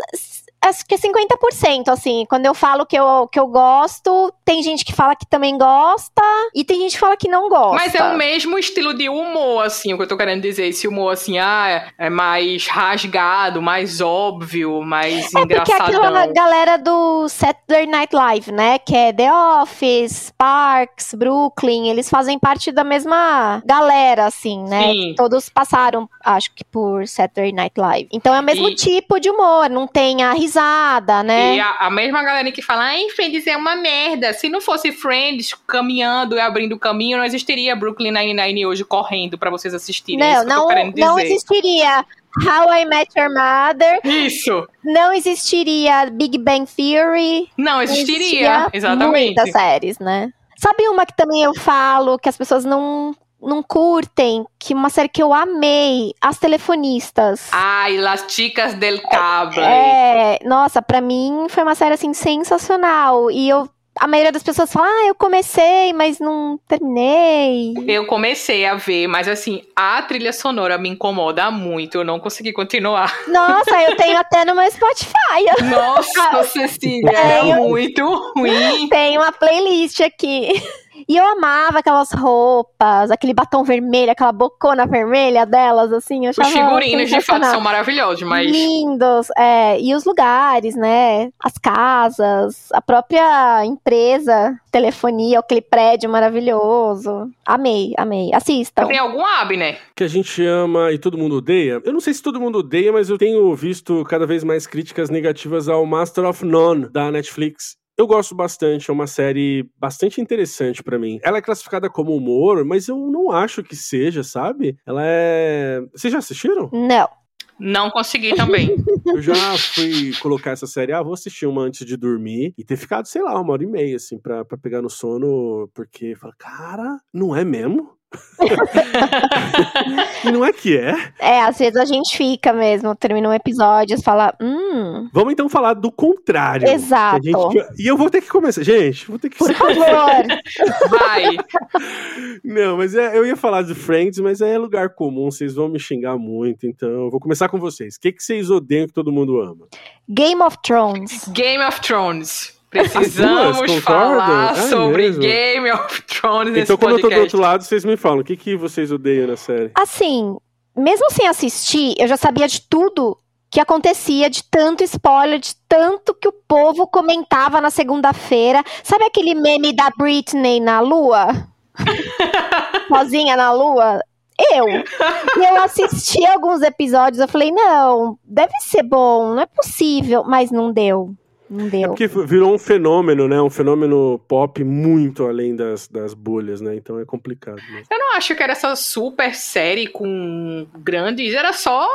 B: Acho que é 50%, assim. Quando eu falo que eu, que eu gosto, tem gente que fala que também gosta, e tem gente que fala que não gosta.
A: Mas é o mesmo estilo de humor, assim, o que eu tô querendo dizer. Esse humor, assim, ah, é mais rasgado, mais óbvio, mais
B: É porque é
A: engraçadão.
B: aquela galera do Saturday Night Live, né? Que é The Office, Parks, Brooklyn. Eles fazem parte da mesma galera, assim, né?
A: Sim.
B: Todos passaram, acho que por Saturday Night Live. Então é o mesmo
A: E-
B: tipo de humor, não tem a risada, né?
A: E a, a mesma galera que fala, ai, Friends é uma merda. Se não fosse Friends caminhando e abrindo caminho, não existiria Brooklyn Nine-Nine hoje correndo pra vocês assistirem. É
B: Não,
A: isso que eu tô
B: não,
A: querendo dizer.
B: não existiria How I Met Your Mother,
A: Isso!
B: não existiria Big Bang Theory.
A: Não
B: não
A: existiria. Exatamente.
B: Muitas séries, né? Sabe uma que também eu falo que as pessoas não, não curtem? Que uma série que eu amei, As Telefonistas.
A: Ai, Las Chicas del Cable.
B: É, nossa, pra mim foi uma série assim sensacional. E eu a maioria das pessoas fala: "Ah, eu comecei, mas não terminei".
A: Eu comecei a ver, mas assim, a trilha sonora me incomoda muito. Eu não consegui continuar.
B: Nossa, eu tenho até no meu Spotify.
A: Nossa, Cecília, é muito ruim.
B: Tem uma playlist aqui. E eu amava aquelas roupas, aquele batom vermelho, aquela bocona vermelha delas, assim. Eu
A: Os figurinos, de fato, são maravilhosos, mas.
B: Lindos, é, e os lugares, né? As casas, a própria empresa, telefonia, aquele prédio maravilhoso. Amei, amei. Assistam.
A: Tem algum Abner?
C: Que a gente ama e todo mundo odeia. Eu não sei se todo mundo odeia, mas eu tenho visto cada vez mais críticas negativas ao Master of None da Netflix. Eu gosto bastante, é uma série bastante interessante pra mim. Ela é classificada como humor, mas eu não acho que seja, sabe? Ela é. Vocês já assistiram?
B: Não.
A: Não consegui também.
C: Eu já fui colocar essa série, ah, vou assistir uma antes de dormir e ter ficado, sei lá, uma hora e meia, assim, pra, pra pegar no sono, porque fala, cara, não é mesmo? e não é que é.
B: É, às vezes a gente fica mesmo, termina um episódio e fala, hum,
C: Vamos então falar do contrário.
B: Exato.
C: Que a gente- E eu vou ter que começar. Gente, vou ter que.
B: por favor.
A: Vai.
C: Não, mas é- eu ia falar de Friends, mas é lugar comum, vocês vão me xingar muito, então eu vou começar com vocês. O que, que vocês odeiam que todo mundo ama?
B: Game of Thrones.
A: Game of Thrones. Precisamos
C: duas,
A: falar?
C: É
A: sobre
C: mesmo?
A: Game of Thrones nesse
C: então, quando eu tô do
A: podcast.
C: outro lado, vocês me falam. O que, que vocês odeiam na série?
B: Assim, mesmo sem assistir, eu já sabia de tudo que acontecia, de tanto spoiler, de tanto que o povo comentava na segunda-feira. Sabe aquele meme da Britney na lua? Sozinha na lua? Eu. E eu assisti alguns episódios, eu falei, não, deve ser bom, não é possível, mas não deu. Não
C: É
B: deu.
C: porque virou um fenômeno, né? Um fenômeno pop muito além das, das bolhas, né? Então é complicado. mesmo.
A: Eu não acho que era essa super série com grandes. Era só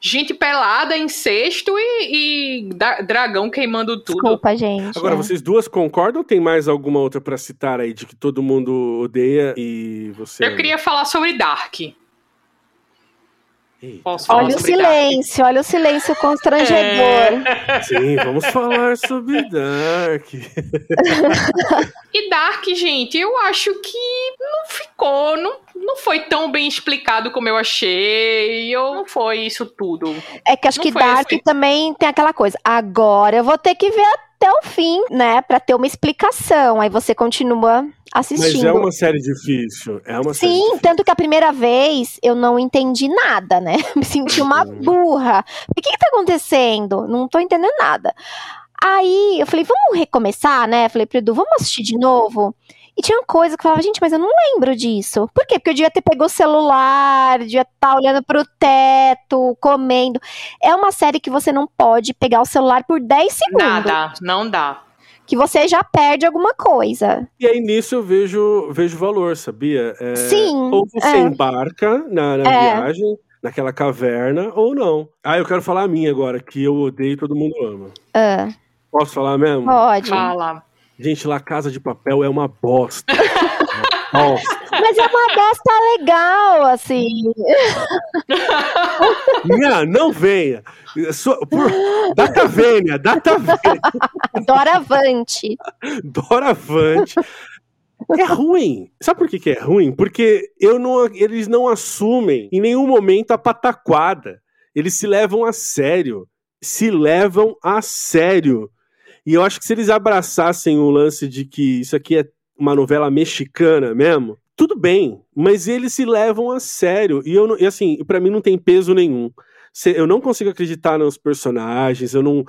A: gente pelada, incesto e, e da- dragão queimando tudo.
B: Desculpa, gente.
C: Agora,
B: é.
C: vocês duas concordam ou tem mais alguma outra pra citar aí de que todo mundo odeia e você.
A: Eu queria falar sobre Dark.
C: Eita.
A: Posso falar
B: Olha o
A: sobre Dark?
B: silêncio, olha o silêncio constrangedor.
C: Sim, vamos falar sobre Dark.
A: E Dark, gente, eu acho que não ficou, não, não foi tão bem explicado como eu achei. Eu, não foi isso tudo.
B: É que acho
A: Não
B: que Dark
A: esse.
B: também tem aquela coisa. Agora eu vou ter que ver até o fim, né? Pra ter uma explicação. Aí você continua assistindo.
C: Mas é uma série difícil. É uma série
B: Sim,
C: difícil.
B: tanto que a primeira vez eu não entendi nada, né? Me senti uma
C: Uhum.
B: burra. O que, que tá acontecendo? Não tô entendendo nada. Aí eu falei, vamos recomeçar, né? Falei pro Edu, vamos assistir de novo? E tinha coisa que eu falava, gente, mas eu não lembro disso. Por quê? Porque eu devia ter pegado o celular, devia estar olhando pro teto, comendo. É uma série que você não pode pegar o celular por 10 segundos.
A: Nada, não dá.
B: Que você já perde alguma coisa.
C: E aí nisso eu vejo, vejo valor, sabia? É,
B: Sim,
C: Ou você
B: é.
C: embarca na, na
B: É.
C: viagem, naquela caverna, ou não. Ah, eu quero falar a minha agora, que eu odeio e todo mundo ama.
B: Ah,
C: Posso falar mesmo?
B: pode.
A: Fala.
C: Gente, lá Casa de Papel é uma bosta. Uma bosta.
B: Mas é uma bosta legal, assim.
C: Não, não venha. Sua- por- Data vênia, data vênia.
B: Doravante.
C: Doravante. É ruim. Sabe por que, que é ruim? Porque eu não, eles não assumem em nenhum momento a pataquada. Eles se levam a sério. Se levam a sério. E eu acho que se eles abraçassem o lance de que isso aqui é uma novela mexicana mesmo, tudo bem. Mas eles se levam a sério. E, eu não, e assim, para mim não tem peso nenhum. Eu não consigo acreditar nos personagens, eu não.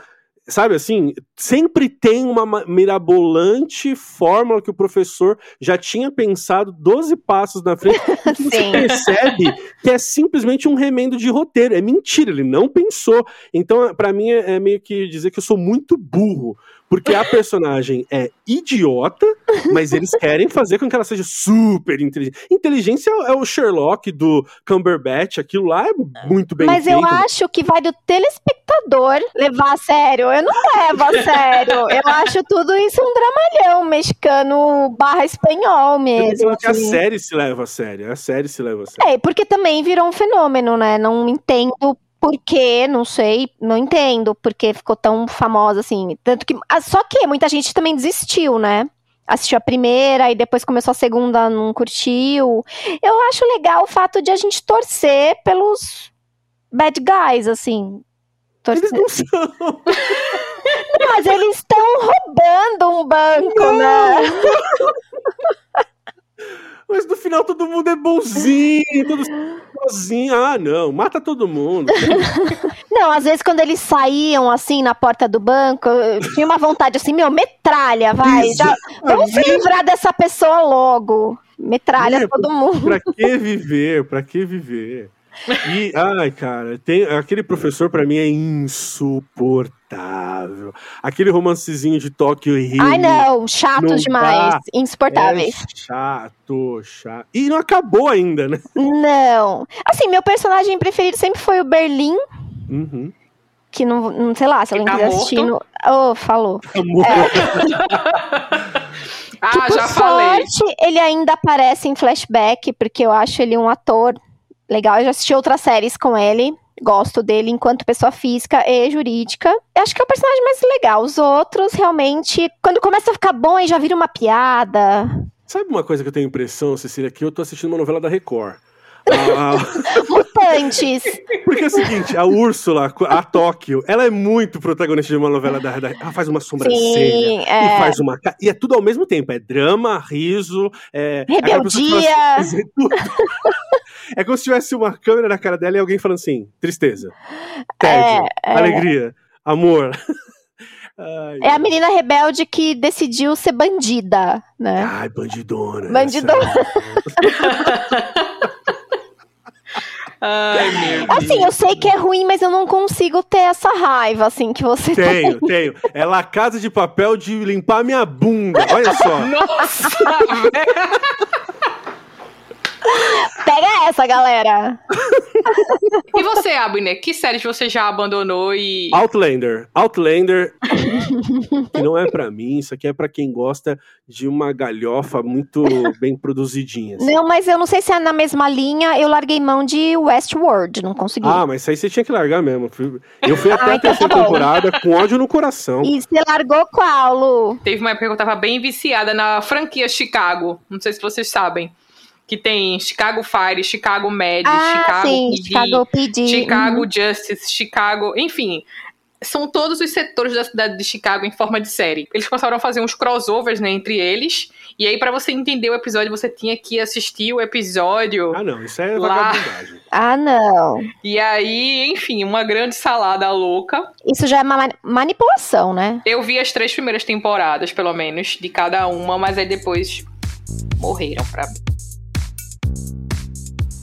C: Sabe assim, sempre tem uma ma- mirabolante fórmula que o professor já tinha pensado 12 passos na frente. que você percebe que é simplesmente um remendo de roteiro. É mentira, ele não pensou. Então, pra mim, é, é meio que dizer que eu sou muito burro. Porque a personagem é idiota, mas eles querem fazer com que ela seja super inteligente. Inteligência é o Sherlock do Cumberbatch, aquilo lá é muito bem
B: Mas
C: feito.
B: eu acho que vai do telespectador levar a sério. Eu não levo a sério. Eu acho tudo isso um dramalhão mexicano barra espanhol
C: Eu
B: mesmo.
C: falando que a
B: assim.
C: série se leva a sério. A série se leva a sério.
B: É, porque também virou um fenômeno, né? Não entendo por quê, não sei, não entendo porque ficou tão famosa assim. Tanto que. ah, Só que muita gente também desistiu, né? Assistiu a primeira e depois começou a segunda, não curtiu. Eu acho legal o fato de a gente torcer pelos bad guys, assim. Torcer.
C: Eles não são.
B: Mas eles estão roubando um banco, né?
C: Mas no final todo mundo é bonzinho, todo sozinho. Ah, não, mata todo mundo.
B: Não, às vezes quando eles saíam assim na porta do banco, eu tinha uma vontade assim, meu, metralha, vai. Já, vamos se livrar dessa pessoa logo. Metralha
C: É,
B: todo mundo.
C: Pra que viver? Pra que viver? E, ai, cara, tem, aquele professor pra mim é insuportável. Aquele romancezinho de Tóquio e Rio.
B: Ai, não, chatos
C: não
B: demais,
C: dá.
B: insuportáveis.
C: É chato, chato. E não acabou ainda, né?
B: Não. Assim, meu personagem preferido sempre foi o Berlim,
C: Uhum.
B: que não, não sei lá, se alguém
A: tá
B: quiser
A: morto.
B: assistir. No... Oh, falou.
C: Amor.
A: Ah,
B: que por
A: já falei.
B: sorte ele ainda aparece em flashback, porque eu acho ele um ator legal. Eu já assisti outras séries com ele. Gosto dele enquanto pessoa física e jurídica. Eu acho que é o personagem mais legal. Os outros, realmente, quando começa a ficar bom, aí já vira uma piada.
C: Sabe uma coisa que eu tenho impressão, Cecília, que eu tô assistindo uma novela da Record.
B: Mutantes.
C: Porque é o seguinte, a Úrsula, a Tóquio, ela é muito protagonista de uma novela da. da ela faz uma sobrancelha.
B: Sim,
C: E
B: é.
C: faz uma. E é tudo ao mesmo tempo. É drama, riso, é. que
B: Rebeldia.
C: tudo. É como se tivesse uma câmera na cara dela e alguém falando assim: tristeza, tédio,
B: É, é.
C: alegria, amor. Ai,
B: É a menina rebelde que decidiu ser bandida, né?
C: Ai, bandidona.
B: Bandidona.
A: Ai, meu Deus.
B: Assim, eu sei que é ruim, mas eu não consigo ter essa raiva, assim, que você
C: Tenho, tenho. É La Casa de Papel de limpar minha bunda. Olha só.
A: Nossa, velho.
B: Pega essa, galera.
A: E você, Abner, que séries você já abandonou e.
C: Outlander. Outlander. que não é pra mim, isso aqui é pra quem gosta de uma galhofa muito bem produzidinha. assim.
B: Não, mas eu não sei se é na mesma linha. Eu larguei mão de Westworld, não consegui.
C: Ah, mas isso aí você tinha que largar mesmo. Eu fui até
B: Ah,
C: a
B: então
C: terceira
B: tá
C: temporada com ódio no coração.
B: E você largou qual, Lu?
A: Teve uma época que eu tava bem viciada na franquia Chicago. Não sei se vocês sabem. Que tem Chicago Fire, Chicago Med,
B: Ah,
A: Chicago
B: sim,
A: PD,
B: Chicago PD.
A: Chicago
B: uhum.
A: Justice, Chicago, enfim. São todos os setores da cidade de Chicago em forma de série. Eles começaram a fazer uns crossovers né, entre eles. E aí, pra você entender o episódio, você tinha que assistir o episódio.
C: Ah, não, isso é
A: Lá.
C: vagabundagem.
B: Ah, não.
A: E aí, enfim, uma grande salada louca.
B: Isso já é uma mani- manipulação, né?
A: Eu vi as três primeiras temporadas, pelo menos, de cada uma, mas aí depois morreram pra mim.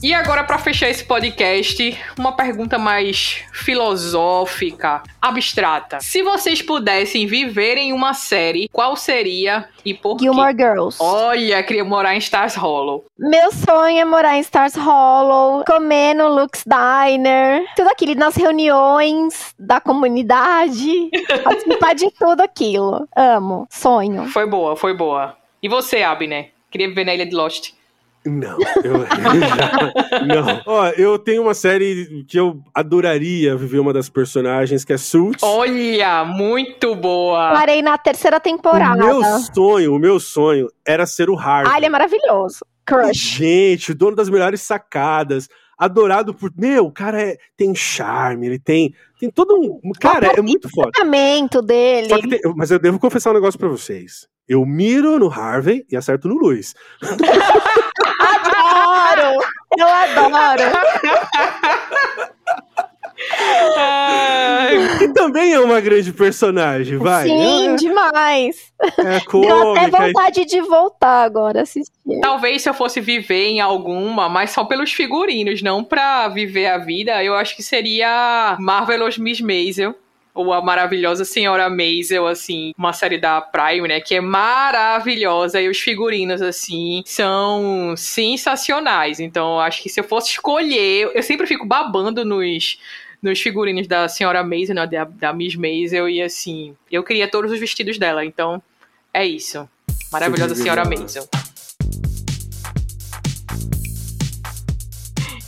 A: E agora, pra fechar esse podcast, uma pergunta mais filosófica, abstrata. Se vocês pudessem viver em uma série, qual seria e por quê?
B: Gilmore Girls.
A: Olha, queria morar em Stars Hollow.
B: Meu sonho é morar em Stars Hollow, comer no Lux Diner, tudo aquilo, nas reuniões da comunidade, participar de tudo aquilo. Amo, sonho.
A: Foi boa, foi boa. E você, Abner? Queria viver na Ilha de Lost.
C: Não, eu, eu já- não. Ó, eu tenho uma série que eu adoraria viver uma das personagens, que é Suits.
A: Olha, muito boa.
B: Parei na terceira
C: o
B: temporada.
C: meu sonho, o meu sonho era ser o Harvey.
B: Ah, ele é maravilhoso. Crush.
C: Gente, o dono das melhores sacadas. Adorado por. Meu, o cara é- tem charme, ele tem. Tem todo um. Cara, é muito foda.
B: O dele.
C: Só que tem- mas eu devo confessar um negócio pra vocês. Eu miro no Harvey e acerto no Luiz.
B: Eu adoro!
A: Ai,
C: Que também é uma grande personagem, vai.
B: Sim, demais.
C: É, é
B: Deu até
C: cômica.
B: vontade de voltar agora assistir.
A: Talvez se eu fosse viver em alguma, mas só pelos figurinos, não pra viver a vida, eu acho que seria Marvelous Miss Maisel. Ou a maravilhosa Senhora Maisel, assim, uma série da Prime, né? Que é maravilhosa. E os figurinos, assim, são sensacionais. Então, acho que se eu fosse escolher, eu sempre fico babando nos, nos figurinos da Senhora Maisel, né? Da, da Miss Maisel. E, assim, eu queria todos os vestidos dela. Então, é isso. Maravilhosa Senhora Maisel.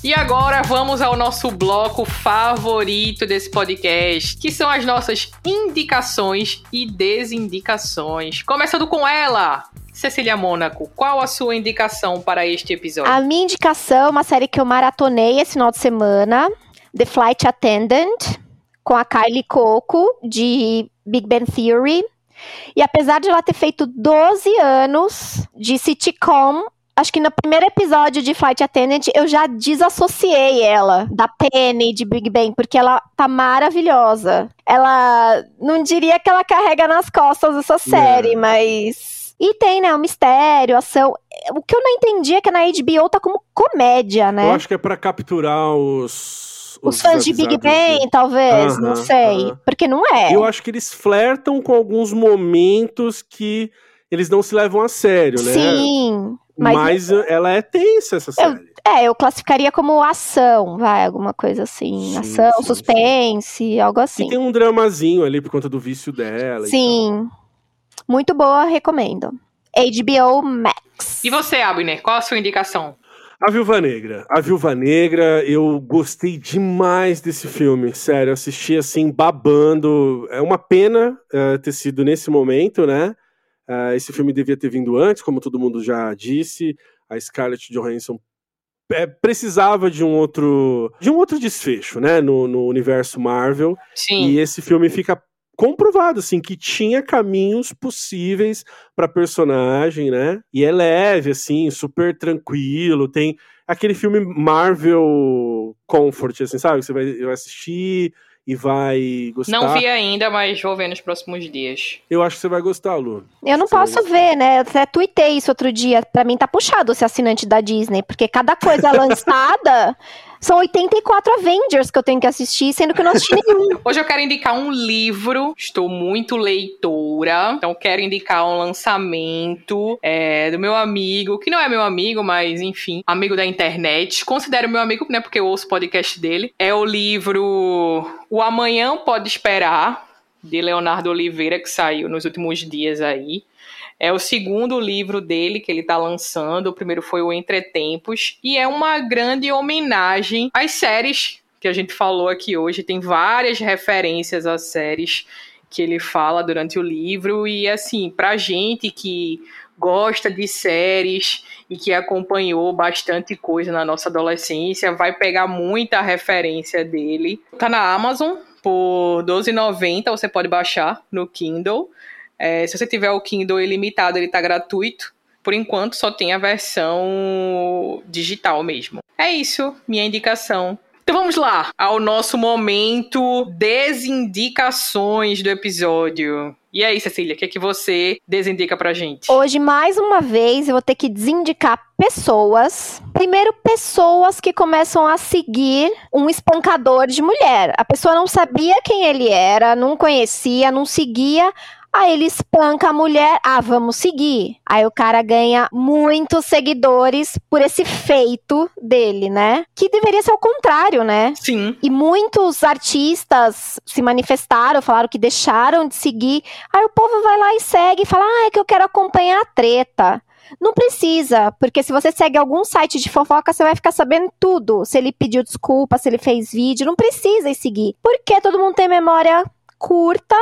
A: E agora vamos ao nosso bloco favorito desse podcast, que são as nossas indicações e desindicações. Começando com ela, Cecília Mônaco, qual a sua indicação para este episódio?
B: A minha indicação é uma série que eu maratonei esse final de semana, The Flight Attendant, com a Kylie Coco, de Big Bang Theory. E apesar de ela ter feito 12 anos de sitcom, acho que no primeiro episódio de Flight Attendant eu já desassociei ela da Penny de Big Bang, porque ela tá maravilhosa. Ela não diria que ela carrega nas costas essa série,
C: Não.
B: mas. E tem, né? O mistério, ação. O que eu não entendi é que na HBO tá como comédia, né?
C: Eu acho que é pra capturar os.
B: Os fãs de Big Bang, talvez,
C: Aham,
B: não sei.
C: aham.
B: Porque não é.
C: Eu acho que eles flertam com alguns momentos que eles não se levam a sério, né?
B: Sim. Mas,
C: Mas, ela é tensa, essa série.
B: é, eu classificaria como ação, vai, alguma coisa assim.
C: Sim,
B: ação,
C: sim,
B: suspense, algo assim.
C: E tem um dramazinho ali por conta do vício dela.
B: Sim. Muito boa, recomendo. HBO Max.
A: E você, Abner, qual a sua indicação?
C: A Viúva Negra. A Viúva Negra, eu gostei demais desse filme. Sério, eu assisti assim, babando. É uma pena eh, ter sido nesse momento, né? Eh, esse filme devia ter vindo antes, como todo mundo já disse. A Scarlett Johansson eh, precisava de um outro de um outro desfecho, né? No, no universo Marvel.
A: Sim.
C: E esse filme fica comprovado, assim, que tinha caminhos possíveis pra personagem, né? E é leve, assim, super tranquilo. Tem aquele filme Marvel Comfort, assim, sabe? Você vai assistir e vai gostar.
A: Não vi ainda, mas vou ver nos próximos dias.
C: Eu acho que você vai gostar, Lu.
B: Eu não
C: Você
B: posso ver, né? Eu até tuitei isso outro dia. Pra mim tá puxado ser assinante da Disney, porque cada coisa lançada São 84 Avengers que eu tenho que assistir, sendo que eu não assisti nenhum.
A: Hoje eu quero indicar um livro, estou muito leitora, então quero indicar um lançamento é, do meu amigo, que não é meu amigo, mas enfim, amigo da internet. Considero meu amigo, né, porque eu ouço o podcast dele. É o livro O Amanhã Pode Esperar, de Leonardo Oliveira, que saiu nos últimos dias aí. É o segundo livro dele que ele está lançando. O primeiro foi o Entretempos. E é uma grande homenagem às séries que a gente falou aqui hoje. Tem várias referências às séries que ele fala durante o livro. E assim, pra gente que gosta de séries e que acompanhou bastante coisa na nossa adolescência, vai pegar muita referência dele. Tá na Amazon por R$12,90, você pode baixar no Kindle. É, se você tiver o Kindle ilimitado, ele tá gratuito. Por enquanto, só tem a versão digital mesmo. É isso, minha indicação. Então vamos lá ao nosso momento desindicações do episódio. E aí, Cecília, o que, é que você desindica pra gente?
B: Hoje, mais uma vez, eu vou ter que desindicar pessoas. Primeiro, pessoas que começam a seguir um espancador de mulher. A pessoa não sabia quem ele era, não conhecia, não seguia. Aí ele espanca a mulher, ah, vamos seguir. Aí o cara ganha muitos seguidores por esse feito dele, né? Que deveria ser o contrário, né?
A: Sim.
B: E muitos artistas se manifestaram, falaram que deixaram de seguir. Aí o povo vai lá e segue e fala: ah, é que eu quero acompanhar a treta. Não precisa, porque se você segue algum site de fofoca, você vai ficar sabendo tudo. Se ele pediu desculpa, se ele fez vídeo, não precisa ir seguir. Porque todo mundo tem memória curta,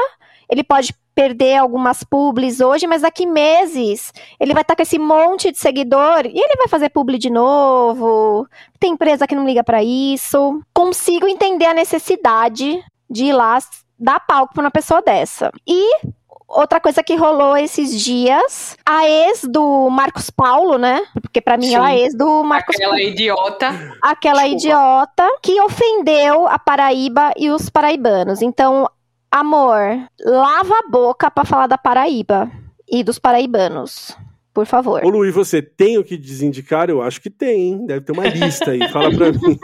B: ele pode perder algumas publis hoje, mas daqui meses ele vai estar com esse monte de seguidor e ele vai fazer publi de novo. Tem empresa que não liga para isso. Consigo entender a necessidade de ir lá dar palco para uma pessoa dessa. E outra coisa que rolou esses dias, a ex do Marcos Paulo, né? Porque para mim Sim. ela é ex do Marcos
A: Aquela Paulo. idiota.
B: Aquela Desculpa. idiota que ofendeu a Paraíba e os paraibanos. Então, Amor, lava a boca para falar da Paraíba e dos paraibanos. Por favor.
C: Ô Lu, e você tem o que desindicar? Eu acho que tem, hein? Deve ter uma lista aí. Fala pra mim.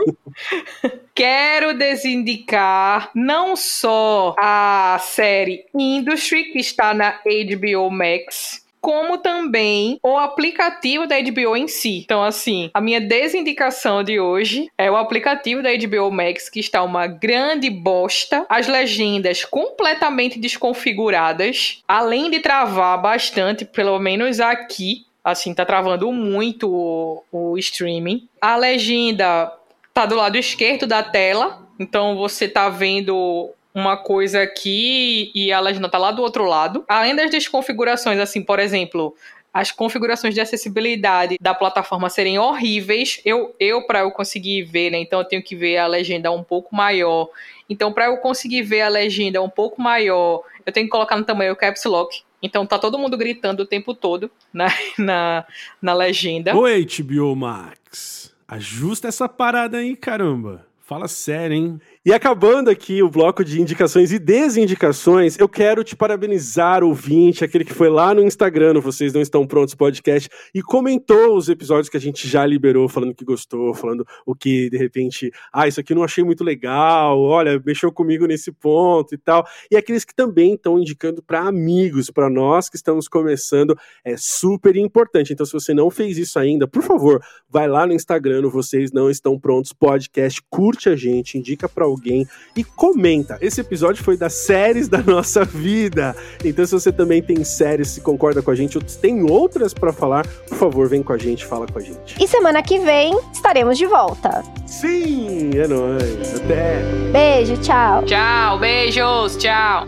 A: Quero desindicar não só a série Industry, que está na HBO Max, como também o aplicativo da HBO em si. Então, assim, a minha desindicação de hoje é o aplicativo da HBO Max, que está uma grande bosta, as legendas completamente desconfiguradas, além de travar bastante, pelo menos aqui, assim, tá travando muito o, o streaming. A legenda tá do lado esquerdo da tela, então você tá vendo uma coisa aqui e a legenda tá lá do outro lado. Além das desconfigurações, assim, por exemplo, as configurações de acessibilidade da plataforma serem horríveis. Eu, eu para eu conseguir ver, né? Então eu tenho que ver a legenda um pouco maior. Então para eu conseguir ver a legenda um pouco maior, eu tenho que colocar no tamanho caps lock. Então tá todo mundo gritando o tempo todo na, na, na legenda.
C: Oi, HBO Max. Ajusta essa parada aí, caramba. Fala sério, hein? E acabando aqui o bloco de indicações e desindicações, eu quero te parabenizar, ouvinte, aquele que foi lá no Instagram, Vocês Não Estão Prontos podcast, e comentou os episódios que a gente já liberou, falando que gostou, falando o que, de repente, ah, isso aqui não achei muito legal, olha, mexeu comigo nesse ponto e tal. E aqueles que também estão indicando para amigos, para nós que estamos começando, é super importante. Então, se você não fez isso ainda, por favor, vai lá no Instagram, Vocês Não Estão Prontos podcast, curte a gente, indica para alguém e comenta. Esse episódio foi das séries da nossa vida. Então, se você também tem séries, se concorda com a gente, ou tem outras para falar, por favor, vem com a gente, fala com a gente.
B: E semana que vem estaremos de volta.
C: Sim, é nóis. Até.
B: Beijo, tchau.
A: Tchau, beijos, tchau.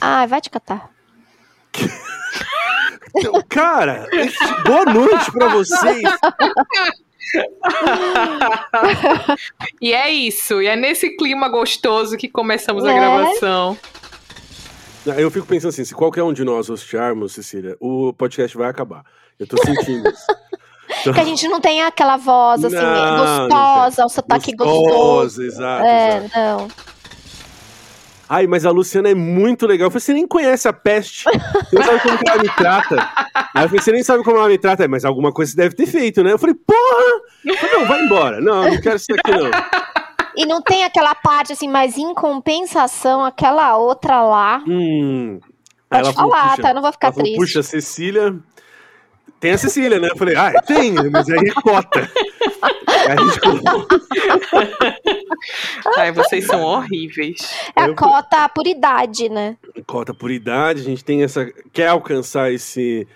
B: Ai, vai te catar.
C: Cara, boa noite para vocês.
A: e é isso. E é nesse clima gostoso que começamos é. a gravação.
C: Eu fico pensando assim, se qualquer um de nós hostearmos, Cecília, o podcast vai acabar. Eu tô sentindo isso.
B: Então... Que a gente não tem aquela voz assim, não, gostosa, o sotaque gostoso.
C: Exato,
B: é,
C: exato.
B: não.
C: Ai, mas a Luciana é muito legal. Eu falei, você nem conhece a peste. Você não sabe como ela me trata. Aí eu falei, você nem sabe como ela me trata. Mas alguma coisa você deve ter feito, né? Eu falei, porra! Eu falei, não, vai embora. Não, não quero isso aqui, não.
B: E não tem aquela parte assim, mas em compensação, aquela outra lá.
C: Hum.
B: Pode
C: Ela falou,
B: falar,
C: "Puxa."
B: tá? Eu não vou ficar
C: Ela falou,
B: triste.
C: puxa, Cecília. Tem a Cecília, né? Eu falei, ah, tem, mas aí é cota. Aí a gente colocou-
A: Ai, vocês são horríveis.
B: É a cota por idade, né?
C: cota por idade, a gente tem essa. Quer alcançar esse.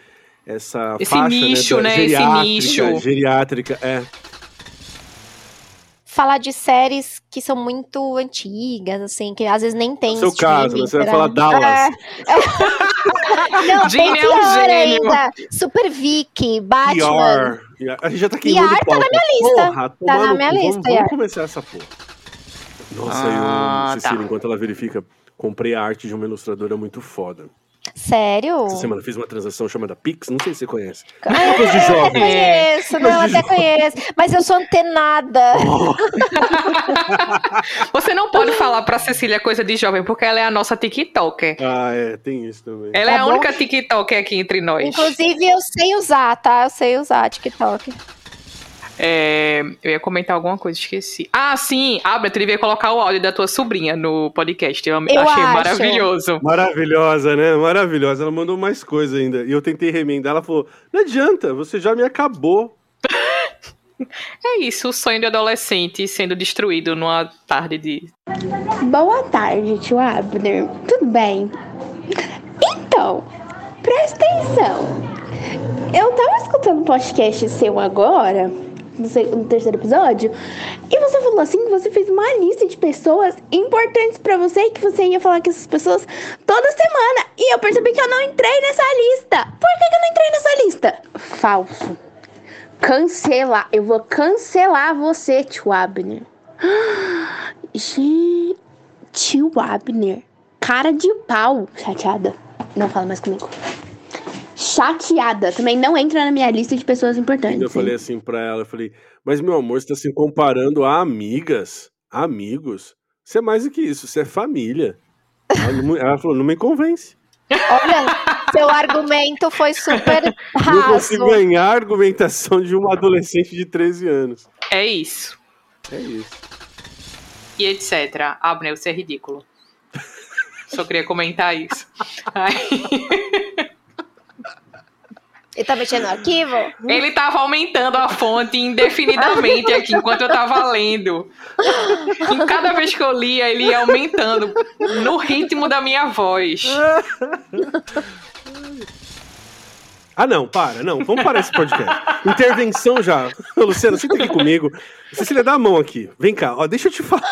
C: Essa
A: Esse
C: faixa,
A: nicho,
C: da
A: né? Esse
C: geriátrica,
A: nicho.
C: Geriátrica, é.
B: Falar de séries que são muito antigas, assim, que às vezes nem tem
C: No seu caso, você vai
B: pra-
C: falar Dallas.
B: É. Não, tem
A: é um
B: pior
A: gênio.
B: ainda. Super Vic, Batman.
C: ER. A gente já tá queimando
B: ER tá na minha lista.
C: Porra,
B: Tá
C: tomar
B: na minha
C: cu.
B: lista,
C: Vamos, vamos
B: ER.
C: começar essa porra. Nossa,
A: Ah,
C: eu, Cecília,
A: tá.
C: enquanto ela verifica, comprei a arte de uma ilustradora muito foda.
B: Sério?
C: Essa semana fiz uma transação chamada Pix, não sei se você conhece.
B: Ah,
C: Coisa de
B: eu
C: jovem.
B: conheço, não, até conheço. Mas eu sou antenada.
A: Você não pode falar pra Cecília coisa de jovem, porque ela é a nossa TikToker.
C: Ah, é, tem isso também.
A: Ela é
B: Tá
A: a
B: bom.
A: única TikToker aqui entre nós.
B: Inclusive, eu sei usar, tá? Eu sei usar TikTok.
A: É, eu ia comentar alguma coisa, esqueci. Ah, sim, Abra, tu devia colocar o áudio da tua sobrinha no podcast. Eu,
B: Eu
A: achei
B: acho.
A: maravilhoso.
C: Maravilhosa, né? Maravilhosa. Ela mandou mais coisa ainda. E eu tentei remendar. Ela falou: Não adianta, você já me acabou.
A: É isso, o sonho de adolescente sendo destruído numa tarde de.
D: Boa tarde, tio Abner. Tudo bem? Então, presta atenção. Eu tava escutando um podcast seu agora, no, terceiro episódio, e você falou assim você fez uma lista de pessoas importantes pra você e que você ia falar com essas pessoas toda semana. E eu percebi que eu não entrei nessa lista. Por que, que eu não entrei nessa lista? Falso. Cancelar. Eu vou cancelar você, tio Abner. Tio Abner. Cara de pau. Chateada. Não fala mais comigo. Chateada. Também não entra na minha lista de pessoas importantes.
C: Eu
D: hein?
C: falei assim pra ela, eu falei, mas meu amor, você tá se comparando a amigas, a amigos. Você é mais do que isso, você é família. Ela, não- ela falou, não me convence.
B: Olha, seu argumento foi super
C: Não
B: raso.
C: consigo ganhar a argumentação de uma adolescente de 13 anos.
A: É isso.
C: É isso.
A: E etc. Abner, você é ridículo. Só queria comentar isso. Ai,
B: Ele tá mexendo no arquivo?
A: Ele tava aumentando a fonte indefinidamente aqui enquanto eu tava lendo. E cada vez que eu lia, ele ia aumentando no ritmo da minha voz.
C: Ah, não, para, não. Vamos parar esse podcast. Intervenção já. Ô, Luciana, senta aqui comigo. Cecília, dá a mão aqui. Vem cá, ó, deixa eu te falar.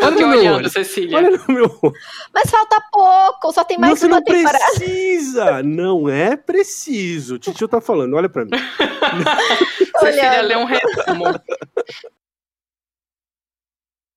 C: Olha no meu
A: olhando,
C: olho.
A: Cecília.
C: Olha no meu olho.
B: Mas falta pouco, só tem mais
C: Você
B: uma
C: não
B: temporada.
C: precisa. Não é preciso. O Titio tá falando, olha pra mim.
A: Cecília lê um resumo.